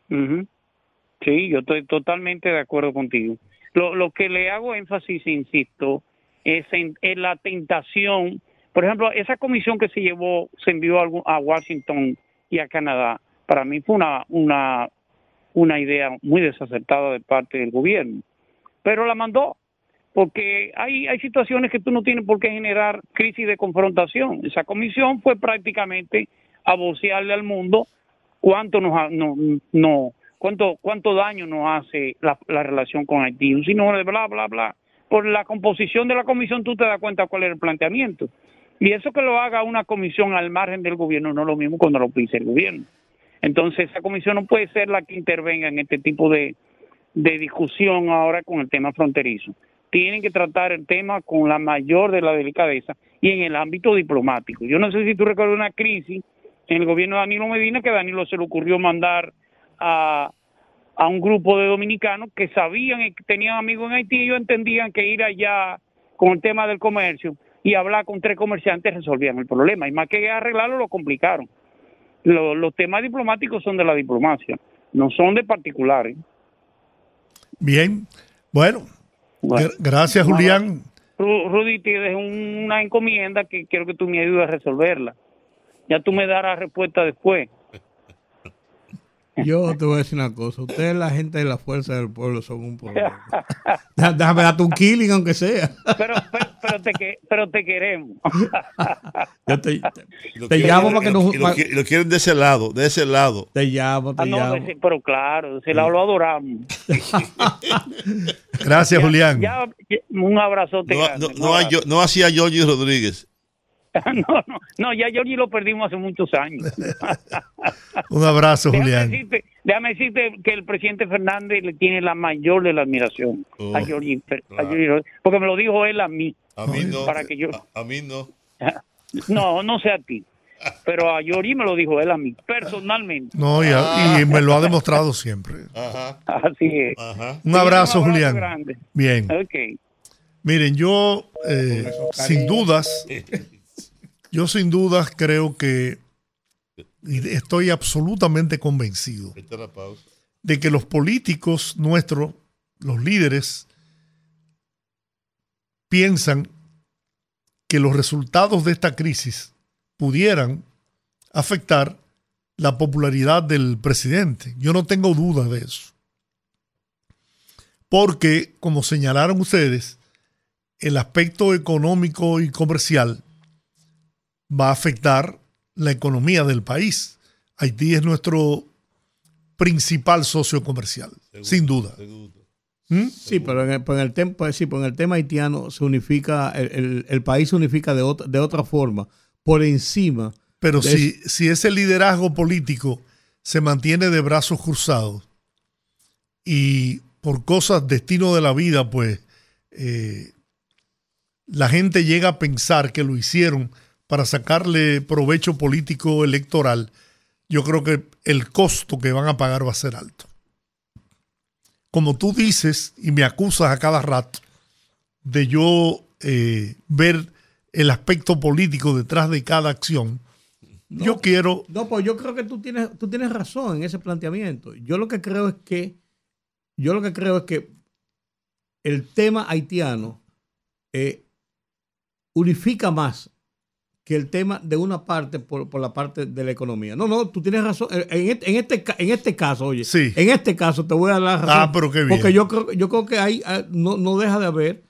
Sí, yo estoy totalmente de acuerdo contigo. Lo, lo que le hago énfasis, insisto, es en la tentación por ejemplo, esa comisión que se llevó, se envió a Washington y a Canadá, para mí fue una, una, una idea muy desacertada de parte del gobierno. Pero la mandó, porque hay, hay situaciones que tú no tienes por qué generar crisis de confrontación. Esa comisión fue prácticamente a vocearle al mundo cuánto nos no, no cuánto cuánto daño nos hace la, la relación con Haití, sino de bla bla bla. Por la composición de la comisión tú te das cuenta cuál es el planteamiento. Y eso que lo haga una comisión al margen del gobierno no es lo mismo cuando lo pide el gobierno. Entonces esa comisión no puede ser la que intervenga en este tipo de, discusión ahora con el tema fronterizo. Tienen que tratar el tema con la mayor de la delicadeza y en el ámbito diplomático. Yo no sé si tú recuerdas una crisis en el gobierno de Danilo Medina que Danilo se le ocurrió mandar a, a un grupo de dominicanos que sabían que tenían amigos en Haití y ellos entendían que ir allá con el tema del comercio y hablar con tres comerciantes resolvían el problema. Y más que arreglarlo, lo complicaron. los temas diplomáticos son de la diplomacia, no son de particulares. Bien, bueno, gracias Julián. Rudy, tienes una encomienda que quiero que tú me ayudes a resolverla. Ya tú me darás respuesta después. Yo te voy a decir una cosa. Ustedes, la gente de la fuerza del pueblo, son un problema. Déjame darte un killing, aunque sea. Pero, pero, te, pero te queremos. Yo te, te, llamo para que nos. Y lo, quieren de ese lado, de ese lado. Te llamo, te ah, llamo. pero claro, de ese lado lo adoramos. Gracias, Julián. un abrazote. No, no, no hacía Giorgio Rodríguez. no, no, no, ya Giorgi lo perdimos hace muchos años. Un abrazo, Julián. Déjame decirte, que el presidente Fernández le tiene la mayor de la admiración a, Giorgi, porque me lo dijo él a mí. A mí no. Para que yo... a, mí no. No, no sé a ti. Pero a Giorgi me lo dijo él a mí, personalmente. No, y, y me lo ha demostrado siempre. Ajá. Así es. Un abrazo, Julián. Bien. Miren, yo, eh, sin dudas, yo sin dudas creo que y estoy absolutamente convencido de que los políticos nuestros, los líderes, piensan que los resultados de esta crisis pudieran afectar la popularidad del presidente. Yo no tengo duda de eso. Porque, como señalaron ustedes, el aspecto económico y comercial va a afectar la economía del país. Haití es nuestro principal socio comercial, sin duda. ¿Mm? Sí, pero en el, en el, tema, pues en el tema haitiano se unifica, el, país se unifica de otra, de otra forma, por encima. Pero si, si ese liderazgo político se mantiene de brazos cruzados y por cosas, destino de la vida, pues eh, la gente llega a pensar que lo hicieron para sacarle provecho político electoral, yo creo que el costo que van a pagar va a ser alto. Como tú dices y me acusas a cada rato de yo eh, ver el aspecto político detrás de cada acción, yo quiero... No, pues yo creo que tú tienes, tú tienes razón en ese planteamiento. Yo lo que creo es que, yo lo que creo es que el tema haitiano eh, unifica más que el tema de una parte por, la parte de la economía. No, no, tú tienes razón. En este, en este, en este caso, oye, sí. en este caso te voy a dar la razón. Ah, pero qué bien. Porque yo creo, yo creo que hay, ah, no, no deja de haber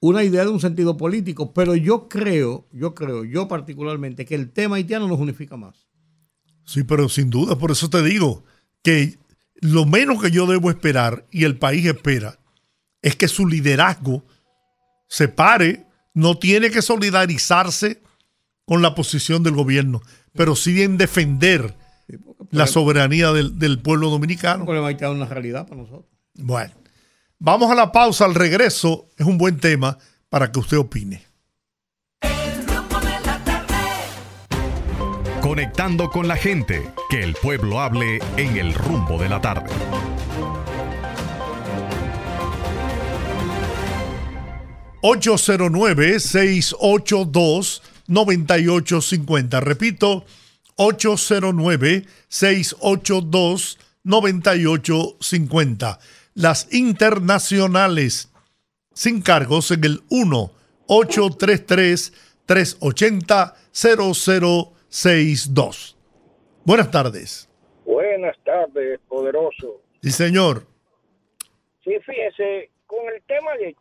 una idea de un sentido político, pero yo creo, yo creo, yo particularmente, que el tema haitiano nos unifica más. Sí, pero sin duda, por eso te digo que lo menos que yo debo esperar y el país espera es que su liderazgo se pare, no tiene que solidarizarse con la posición del gobierno, pero sí en defender la soberanía del, pueblo dominicano. Porque va a una realidad para nosotros. Bueno, vamos a la pausa, al regreso es un buen tema para que usted opine. Conectando con la gente, que el pueblo hable en el rumbo de la tarde. 809 682 9850. Repito, 809-682-9850. Las internacionales sin cargos en el 1-833-380-0062. Buenas tardes. Buenas tardes, poderoso. Sí, señor. Sí, fíjese, con el tema de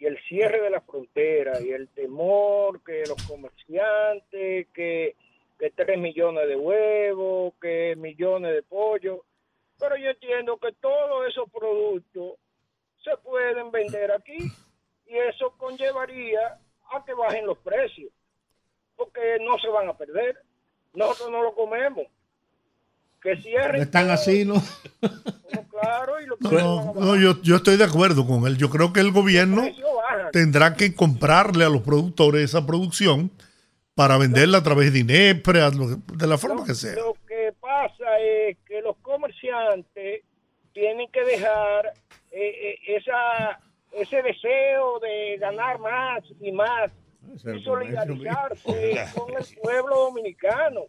y el cierre de la frontera y el temor que los comerciantes, que, que 3 millones de huevos, que millones de pollo. Pero yo entiendo que todos esos productos se pueden vender aquí y eso conllevaría a que bajen los precios, porque no se van a perder. Nosotros no lo comemos. Que cierren. Están así, ¿no? claro. Y los No, no, no, yo, yo estoy de acuerdo con él. Yo creo que el gobierno tendrá que comprarle a los productores esa producción para venderla a través de INEPRE, lo- de la forma que sea. Lo que pasa es que los comerciantes tienen que dejar eh, eh, esa ese deseo de ganar más y más y solidarizarse con el pueblo dominicano.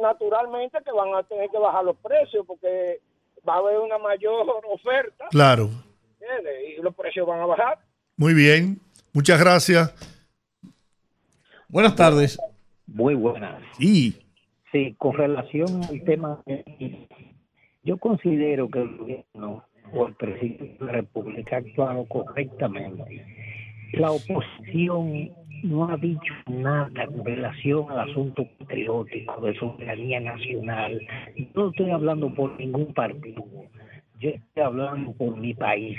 Naturalmente que van a tener que bajar los precios porque va a haber una mayor oferta Claro. y los precios van a bajar. Muy bien. Muchas gracias. Buenas tardes. Muy buenas. Sí. Sí, con relación al tema, yo considero que el gobierno o el presidente de la República ha actuado correctamente. La oposición no ha dicho nada con relación al asunto patriótico de soberanía nacional. Y No estoy hablando por ningún partido, yo estoy hablando por mi país.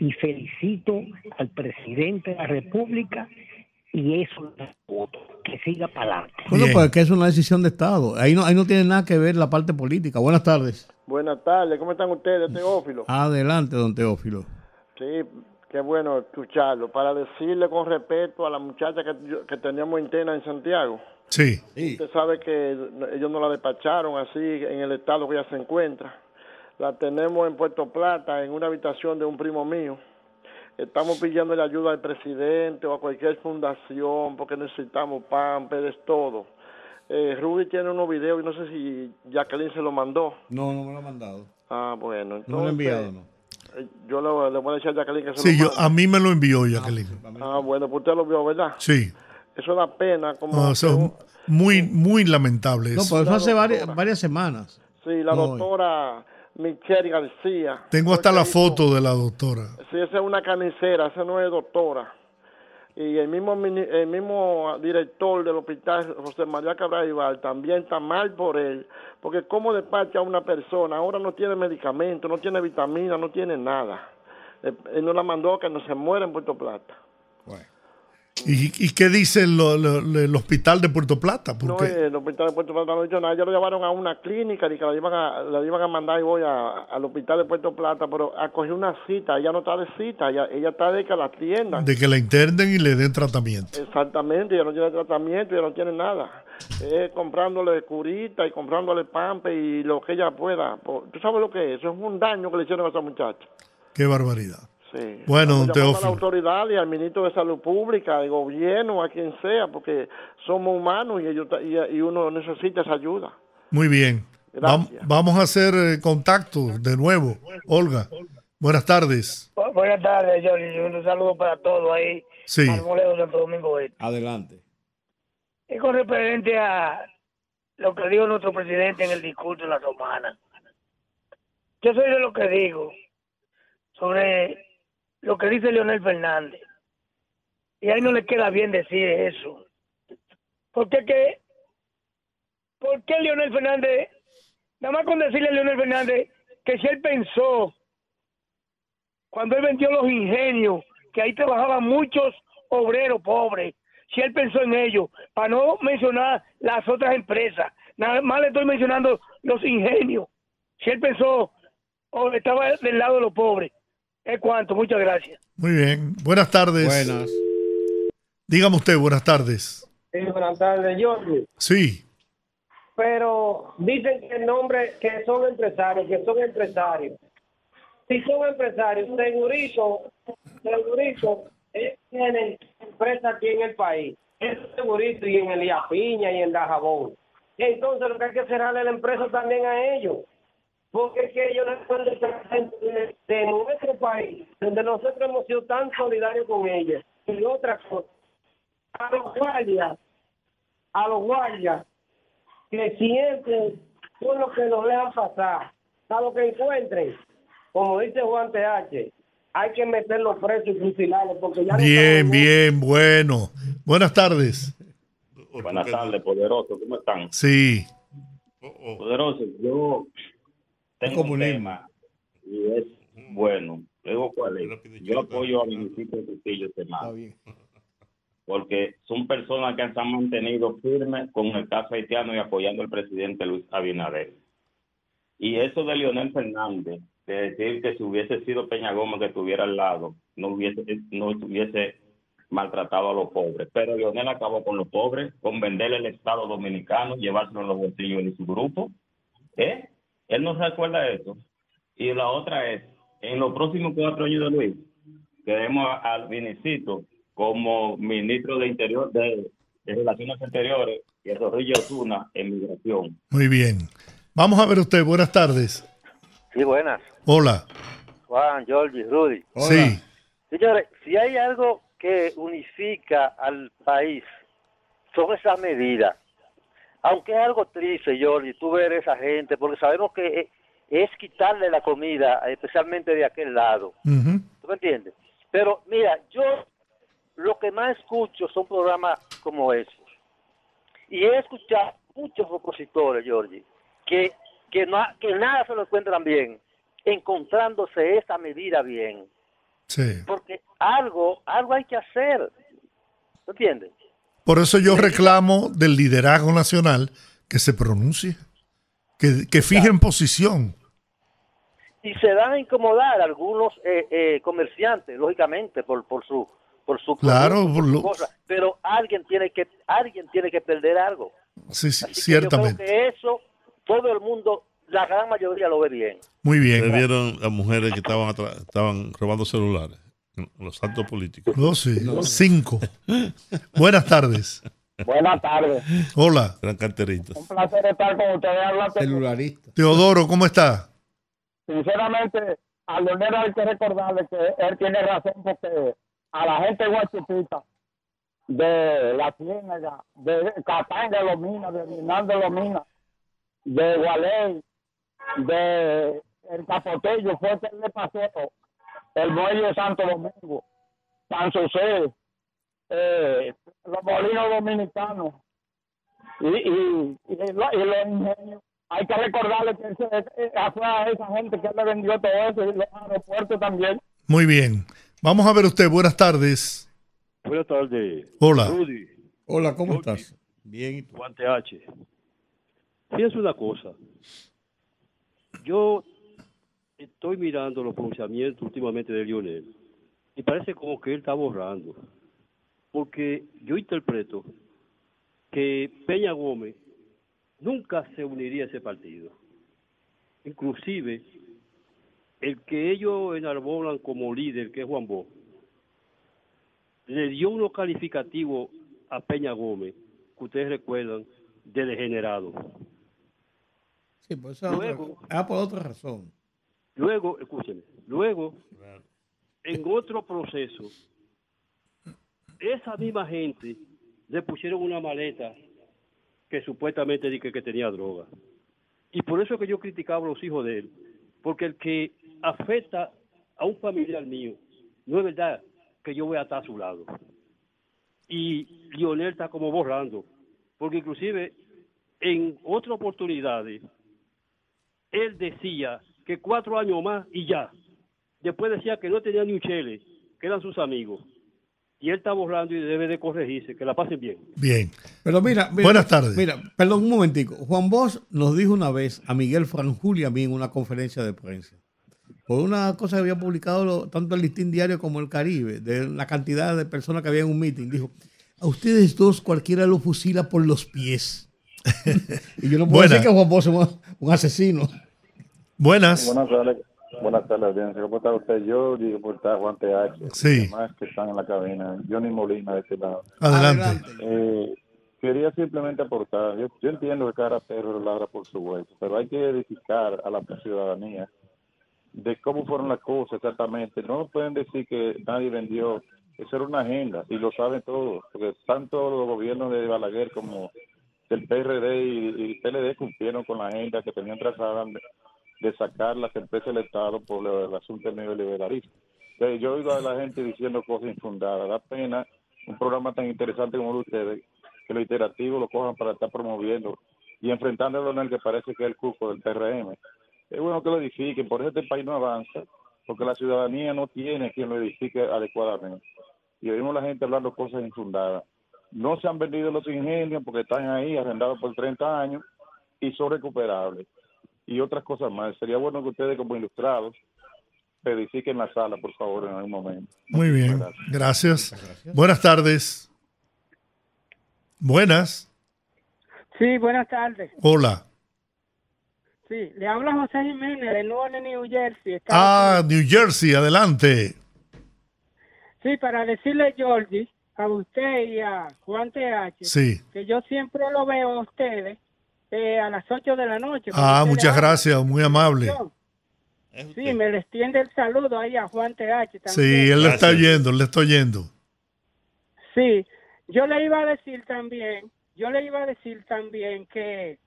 Y felicito al presidente de la República y eso es voto, que siga para adelante. Bueno, pues que es una decisión de Estado. Ahí no, ahí no tiene nada que ver la parte política. Buenas tardes. Buenas tardes, ¿cómo están ustedes, Teófilo? Adelante, don Teófilo. Sí, qué bueno escucharlo. Para decirle con respeto a la muchacha que, que teníamos interna en Santiago. Sí. Usted sabe que ellos no la despacharon así en el estado que ella se encuentra. La tenemos en Puerto Plata, en una habitación de un primo mío. Estamos pidiendo la ayuda al presidente o a cualquier fundación porque necesitamos pan, pedes, todo. Eh, Rudy tiene unos videos y no sé si Jacqueline se lo mandó. No, no me lo ha mandado. Ah, bueno, entonces... No me lo ha enviado, ¿no? Yo le, le voy a decir a Jacqueline que se Sí, lo yo, a mí me lo envió Jacqueline. Ah, bueno, pues usted lo vio, ¿verdad? Sí. Eso da pena. Como No, eso que- es muy, muy lamentable. No, eso. pero eso La hace varias, varias semanas. Sí, la No, doctora Michelle García. Tengo hasta la hizo- foto de la doctora. Sí, esa es una carnicera, esa no es doctora. Y el mismo el mismo director del hospital, José María Cabral Ibar, también está mal por él. Porque cómo despacha a una persona, ahora no tiene medicamento, no tiene vitamina, no tiene nada. Él, él no la mandó a que no se muera en Puerto Plata. ¿Y, y qué dice lo- lo- lo- el hospital de Puerto Plata? No, Porque eh, el hospital de Puerto Plata no dicho nada. Ellos lo llevaron a una clínica y que la iban a, la iban a mandar y voy a, al hospital de Puerto Plata, pero a coger una cita. Ella no está de cita, ella, ella está de que la atiendan. de que la internen y le den tratamiento. Exactamente, ella no tiene tratamiento, ella no tiene nada. Es comprándole curita y comprándole pampe y lo que ella pueda. Po- ¿Tú sabes lo que es? Eso es un daño que le hicieron a esa muchacha. Qué barbaridad. Sí. Bueno, llamando a la autoridad y al ministro de Salud Pública, al gobierno, a quien sea, porque somos humanos y, ellos, y, y uno necesita esa ayuda. Muy bien. Gracias. vamos a hacer eh, contacto de nuevo. Olga, buenas tardes. Bu- Buenas tardes, Johnny. Un saludo para todos ahí. Sí. Al Moleo Santo Domingo Este. Adelante. Y con referente a lo que dijo nuestro presidente en el discurso de la romana. Yo soy de lo que digo sobre lo que dice Leonel Fernández. Y a él no le queda bien decir eso. Porque que, ¿por qué Leonel Fernández, nada más con decirle a Leonel Fernández que si él pensó, cuando él vendió los ingenios, que ahí trabajaban muchos obreros pobres, si él pensó en ello, para no mencionar las otras empresas, nada más le estoy mencionando los ingenios, si él pensó o estaba del lado de los pobres. Es cuanto, muchas gracias. Muy bien. Buenas tardes. Buenas. Dígame usted, buenas tardes. Sí, buenas tardes, Jorge. Sí. Pero dicen que el nombre, que son empresarios, que son empresarios. Si son empresarios, segurito, segurito, ellos tienen empresas aquí en el país. Es segurito y en el Piña y en Dajabón. Entonces lo que hay que cerrarle la empresa también a ellos. Porque es que ellos no pueden estar de, de nuestro país, donde nosotros hemos sido tan solidarios con ellos. Y otra cosa, a los guardias, a los guardias, que siempre son los que nos dejan pasar. A lo que encuentren, como dice Juan TH, hay que meterlos presos y fusilarlos porque ya Bien, bien, bueno. Buenas tardes. Buenas tardes, poderoso. ¿Cómo están? Sí. Poderoso, yo tengo un tema y es bueno. Luego, ¿cuál es? Yo apoyo a de Trujillo, Semana, porque son personas que se han mantenido firmes con el caso haitiano y apoyando al presidente Luis Abinader. Y eso de Leonel Fernández, de decir que si hubiese sido Peña Gómez que estuviera al lado, no hubiese, no hubiese maltratado a los pobres. Pero Leonel acabó con los pobres, con venderle el Estado Dominicano, llevárselo en los bolsillos de su grupo. ¿Eh? Él no recuerda eso. Y la otra es, en los próximos cuatro años de Luis, queremos al Vinicito como ministro de Interior de, Relaciones Exteriores y a Zorrillo Osuna en migración. Muy bien. Vamos a ver usted, buenas tardes. Sí, buenas. Hola. Juan, Georgie, Rudy. Sí. Señores, si hay algo que unifica al país, son esas medidas. Aunque es algo triste, Georgie, tú ver esa gente, porque sabemos que es quitarle la comida, especialmente de aquel lado. ¿Tú me entiendes? Pero mira, yo lo que más escucho son programas como esos. Y he escuchado muchos opositores, Georgie, que, que, no, que nada se lo encuentran bien, encontrándose esa medida bien. Sí. Porque algo, algo hay que hacer. ¿tú ¿Entiendes? Por eso yo reclamo del liderazgo nacional que se pronuncie, que, que fijen posición. Y se dan a incomodar algunos eh, eh, comerciantes, lógicamente, por, por su por su claro, pero alguien tiene que alguien tiene que perder algo. Sí, sí ciertamente. yo creo que eso todo el mundo, la gran mayoría lo ve bien. Muy bien. ¿Se vieron las mujeres que estaban estaban robando celulares? Los actos políticos. No, sí. Cinco. Buenas tardes. Buenas tardes. Hola. Gran carterito. Un placer estar con ustedes. Celularista. Teodoro, ¿cómo está? Sinceramente, a Leonel hay que recordarle que él tiene razón porque a la gente guachupita de La Ciénaga, de Catanga de Minas, de Rinaldo de Minas, de Gualey, de El Capotello, fue que le pasó el muelle de Santo Domingo, San José, eh, los molinos dominicanos y, y, y, los ingenios. Hay que recordarle que ese, fue a esa gente que le vendió todo eso y los aeropuertos también. Muy bien. Vamos a ver usted, buenas tardes. Buenas tardes. Hola. Rudy. Hola, ¿cómo estás? Bien. Guante H. Fíjense una cosa. Yo estoy mirando los pronunciamientos últimamente de Lionel y parece como que él está borrando. Porque yo interpreto que Peña Gómez nunca se uniría a ese partido. Inclusive el que ellos enarbolan como líder, que es Juan Bo, le dio unos calificativos a Peña Gómez, que ustedes recuerdan, de degenerado. Sí, por eso luego, ah, por otra razón. Luego, escúcheme, luego, en otro proceso, esa misma gente le pusieron una maleta que supuestamente dije que tenía droga. Y por eso que yo criticaba a los hijos de él, porque el que afecta a un familiar mío, no es verdad que yo voy a estar a su lado. Y Lionel está como borrando, porque inclusive en otras oportunidades, él decía que cuatro años más y ya. Después decía que no tenía ni un chele, que eran sus amigos. Y él está borrando y debe de corregirse, que la pasen bien. Bien. Pero mira, buenas tardes. Mira, perdón un momentico. Juan Bosch nos dijo una vez a Miguel Franjuli a mí en una conferencia de prensa por una cosa que había publicado tanto el Listín Diario como el Caribe, de la cantidad de personas que había en un meeting. Dijo, a ustedes dos cualquiera lo fusila por los pies. y yo no puedo decir que Juan Bosch es un asesino. Buenas. Buenas tardes. Buenas tardes, audiencia. ¿Cómo está usted? Yo digo, por estar Juan TH. Sí. Más que están en la cabina. Johnny Molina de este lado. Adelante. Eh, quería simplemente aportar. Yo, yo entiendo que cada perro ladra por su hueso, pero hay que edificar a la ciudadanía de cómo fueron las cosas exactamente. No pueden decir que nadie vendió. Eso era una agenda y lo saben todos, porque tanto los gobiernos de Balaguer como del PRD y, PLD cumplieron con la agenda que tenían trazada de, sacar las empresas del Estado por el asunto del neoliberalismo. Entonces, yo oigo a la gente diciendo cosas infundadas. Da pena un programa tan interesante como el de ustedes, que lo iterativo lo cojan para estar promoviendo y enfrentándolo en el que parece que es el cupo del PRM es bueno que lo edifiquen, por eso este país no avanza, porque la ciudadanía no tiene quien lo edifique adecuadamente. Y oímos a la gente hablando cosas infundadas. No se han vendido los ingenios porque están ahí arrendados por 30 años y son recuperables. Y otras cosas más. Sería bueno que ustedes como ilustrados verifiquen la sala, por favor, en algún momento. Muy bien, gracias. Buenas tardes. Buenas. Sí, buenas tardes. Hola. Sí, le habla José Jiménez de Nueva New Jersey. Ah, New Jersey, adelante. Sí, para decirle, Georgie, a usted y a Juan TH, Sí. que yo siempre lo veo a ustedes eh, a las 8 de la noche. Ah, muchas gracias, muy amable. Sí, me le extiende el saludo ahí a Juan TH también. Sí, él le está oyendo, él le está oyendo. Sí, yo le iba a decir también, yo le iba a decir también que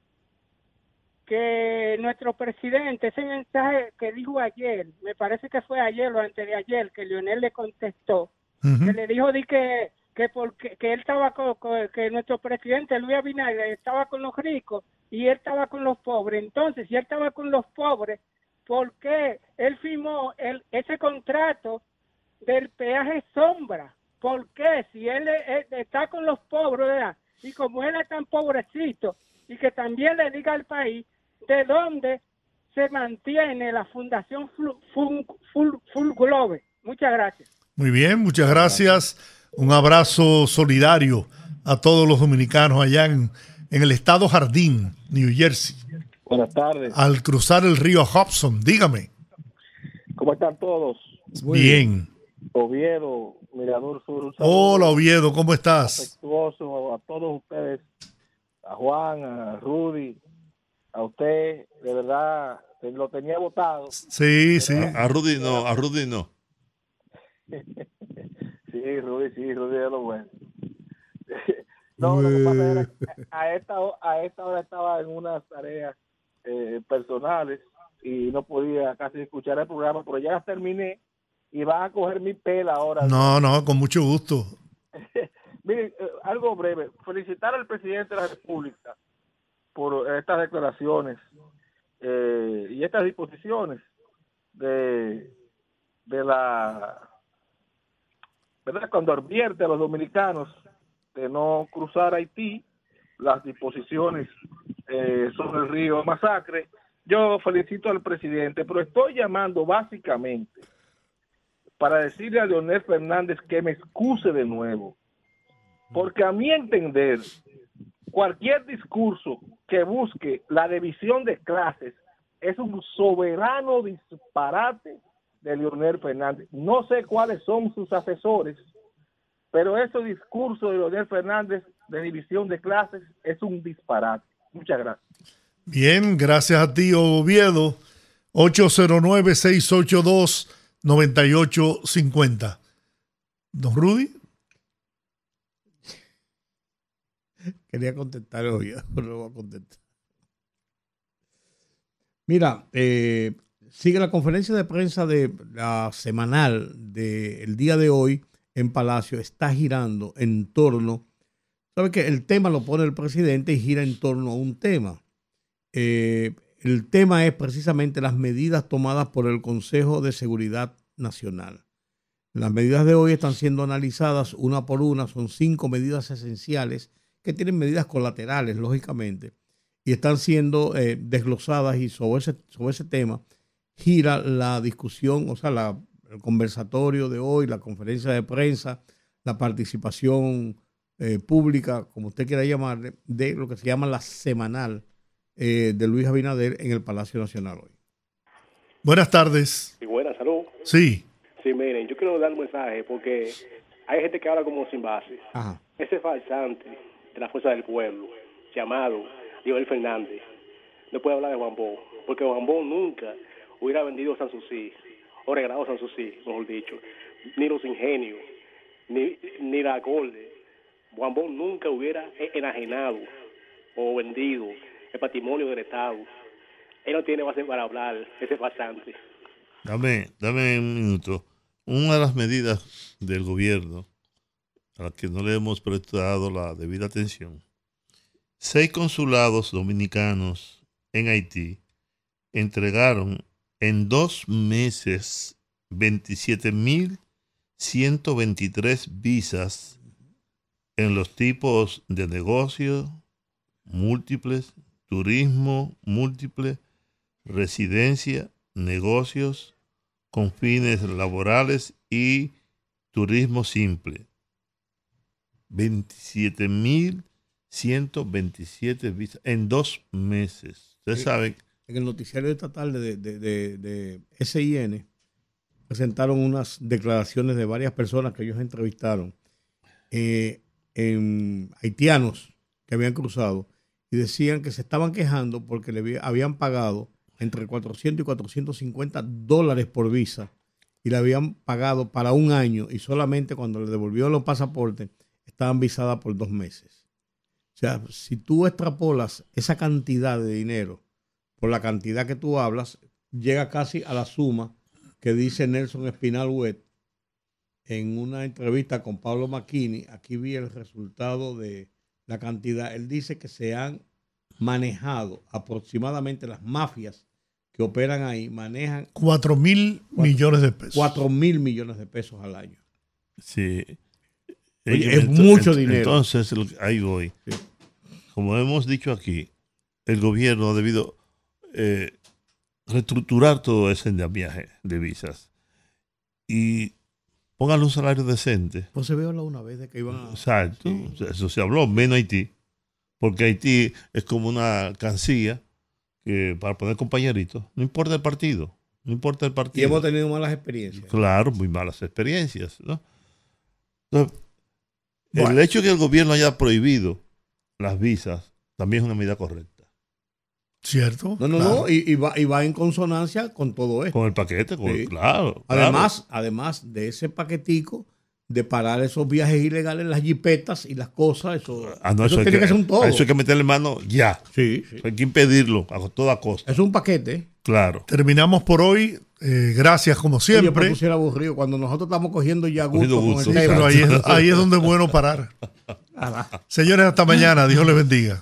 que nuestro presidente, ese mensaje que dijo ayer, me parece que fue ayer o antes de ayer, que Leonel le contestó, que le dijo di que que porque que él estaba con, que nuestro presidente Luis Abinader estaba con los ricos y él estaba con los pobres. Entonces, si él estaba con los pobres, ¿por qué él firmó el, ese contrato del peaje sombra? ¿Por qué? Si él, está con los pobres. Y como él es tan pobrecito, y que también le diga al país de dónde se mantiene la Fundación Full Globe. Muchas gracias. Muy bien, muchas gracias. Un abrazo solidario a todos los dominicanos allá en, en el estado Jardín, New Jersey, Buenas tardes. al cruzar el río Hudson. Dígame. ¿Cómo están todos? Bien. Oviedo, Mirador Sur. Hola, Oviedo, ¿cómo estás? afectuoso a todos ustedes, a Juan, a Rudy, a usted. De verdad, lo tenía votado. Sí, sí. A, a Rudy no, a Rudy no. Sí, Rudy, sí, Rudy es lo bueno. no, lo que pasa era que a esta, a esta hora estaba en unas tareas eh, personales y no podía casi escuchar el programa, pero ya las terminé y van a coger mi pela ahora. No, no, con mucho gusto. Miren, eh, algo breve. Felicitar al presidente de la República por estas declaraciones eh, y estas disposiciones de, de la cuando advierte a los dominicanos de no cruzar Haití las disposiciones eh, sobre el río Masacre. Yo felicito al presidente, pero estoy llamando básicamente para decirle a Leonel Fernández que me excuse de nuevo. Porque a mi entender, cualquier discurso que busque la división de clases es un soberano disparate de Leonel Fernández. No sé cuáles son sus asesores, pero ese discurso de Leonel Fernández de división de clases es un disparate. Muchas gracias. Bien, gracias a ti, Oviedo. 809-682-9850. Don Rudy. Quería contestar pero no voy a contestar. Mira, eh, sigue la conferencia de prensa de la semanal del día de hoy en Palacio. Está girando en torno. Sabe que el tema lo pone el presidente y gira en torno a un tema. Eh, el tema es precisamente las medidas tomadas por el Consejo de Seguridad Nacional. Las medidas de hoy están siendo analizadas una por una, son cinco medidas esenciales que tienen medidas colaterales, lógicamente, y están siendo eh, desglosadas y sobre ese, sobre ese tema gira la discusión, o sea, la- el conversatorio de hoy, la conferencia de prensa, la participación eh, pública, como usted quiera llamarle, de lo que se llama la semanal eh, de Luis Abinader en el Palacio Nacional hoy. Buenas tardes. Y buena salud. Sí. Sí, miren, yo quiero dar un mensaje porque hay gente que habla como sin base. Ajá. Ese falsante de la fuerza del pueblo, llamado Joel Fernández, no puede hablar de Juan Bo, porque Juan Bo nunca hubiera vendido San Susi, o regalado San Susi, mejor dicho, ni los ingenios, ni, ni la Golde. Juan Bo nunca hubiera enajenado o vendido el patrimonio del Estado. Él no tiene base para hablar, ese falsante. Dame, dame un minuto. Una de las medidas del gobierno a las que no le hemos prestado la debida atención. Seis consulados dominicanos en Haití entregaron en dos meses 27.123 visas en los tipos de negocio múltiples, turismo múltiple, residencia, negocios con fines laborales y turismo simple. 27.127 visas en dos meses. Ustedes Sí. En el noticiario estatal de, de, de- de SIN presentaron unas declaraciones de varias personas que ellos entrevistaron, eh, en haitianos que habían cruzado, y decían que se estaban quejando porque le había- habían pagado entre 400 y 450 dólares por visa y le habían pagado para un año y solamente cuando le devolvieron los pasaportes estaban visadas por dos meses. O sea, si tú extrapolas esa cantidad de dinero por la cantidad que tú hablas, llega casi a la suma que dice Nelson Espinal Wet en una entrevista con Pablo Macchini. Aquí vi el resultado de la cantidad. Él dice que se han manejado aproximadamente las mafias que operan ahí, manejan 4 mil millones de pesos. 4 mil millones de pesos al año. Sí. Oye, es mucho ent- dinero. Entonces, ahí voy. Como hemos dicho aquí, el gobierno ha debido eh, reestructurar todo ese viaje de visas y póngale un salario decente. Pues se vio la una vez de que iban a... Exacto. Eso se habló, menos Haití. Porque Haití es como una cancilla que para poner compañeritos, no importa el partido, no importa el Y partido. hemos tenido malas experiencias. Claro, muy malas experiencias, ¿no? Entonces, el hecho de que el gobierno haya prohibido las visas también es una medida correcta. ¿Cierto? No, no, Claro. no, y, y va, y va en consonancia con todo esto. Con el paquete, con- Sí. claro, claro. Además, además de ese paquetico de parar esos viajes ilegales, las jipetas y las cosas, eso, Ah, no, eso tiene que, ser un todo. Eso hay que meterle mano ya. Sí, Hay que impedirlo a toda costa. Es un paquete. Claro. Terminamos por hoy. Eh, gracias como Oye, pero siempre. sí eres aburrido. Cuando nosotros estamos cogiendo ya gusto, con el Sí, pero ahí es, ahí es donde es bueno parar. Señores, hasta mañana. Dios les bendiga.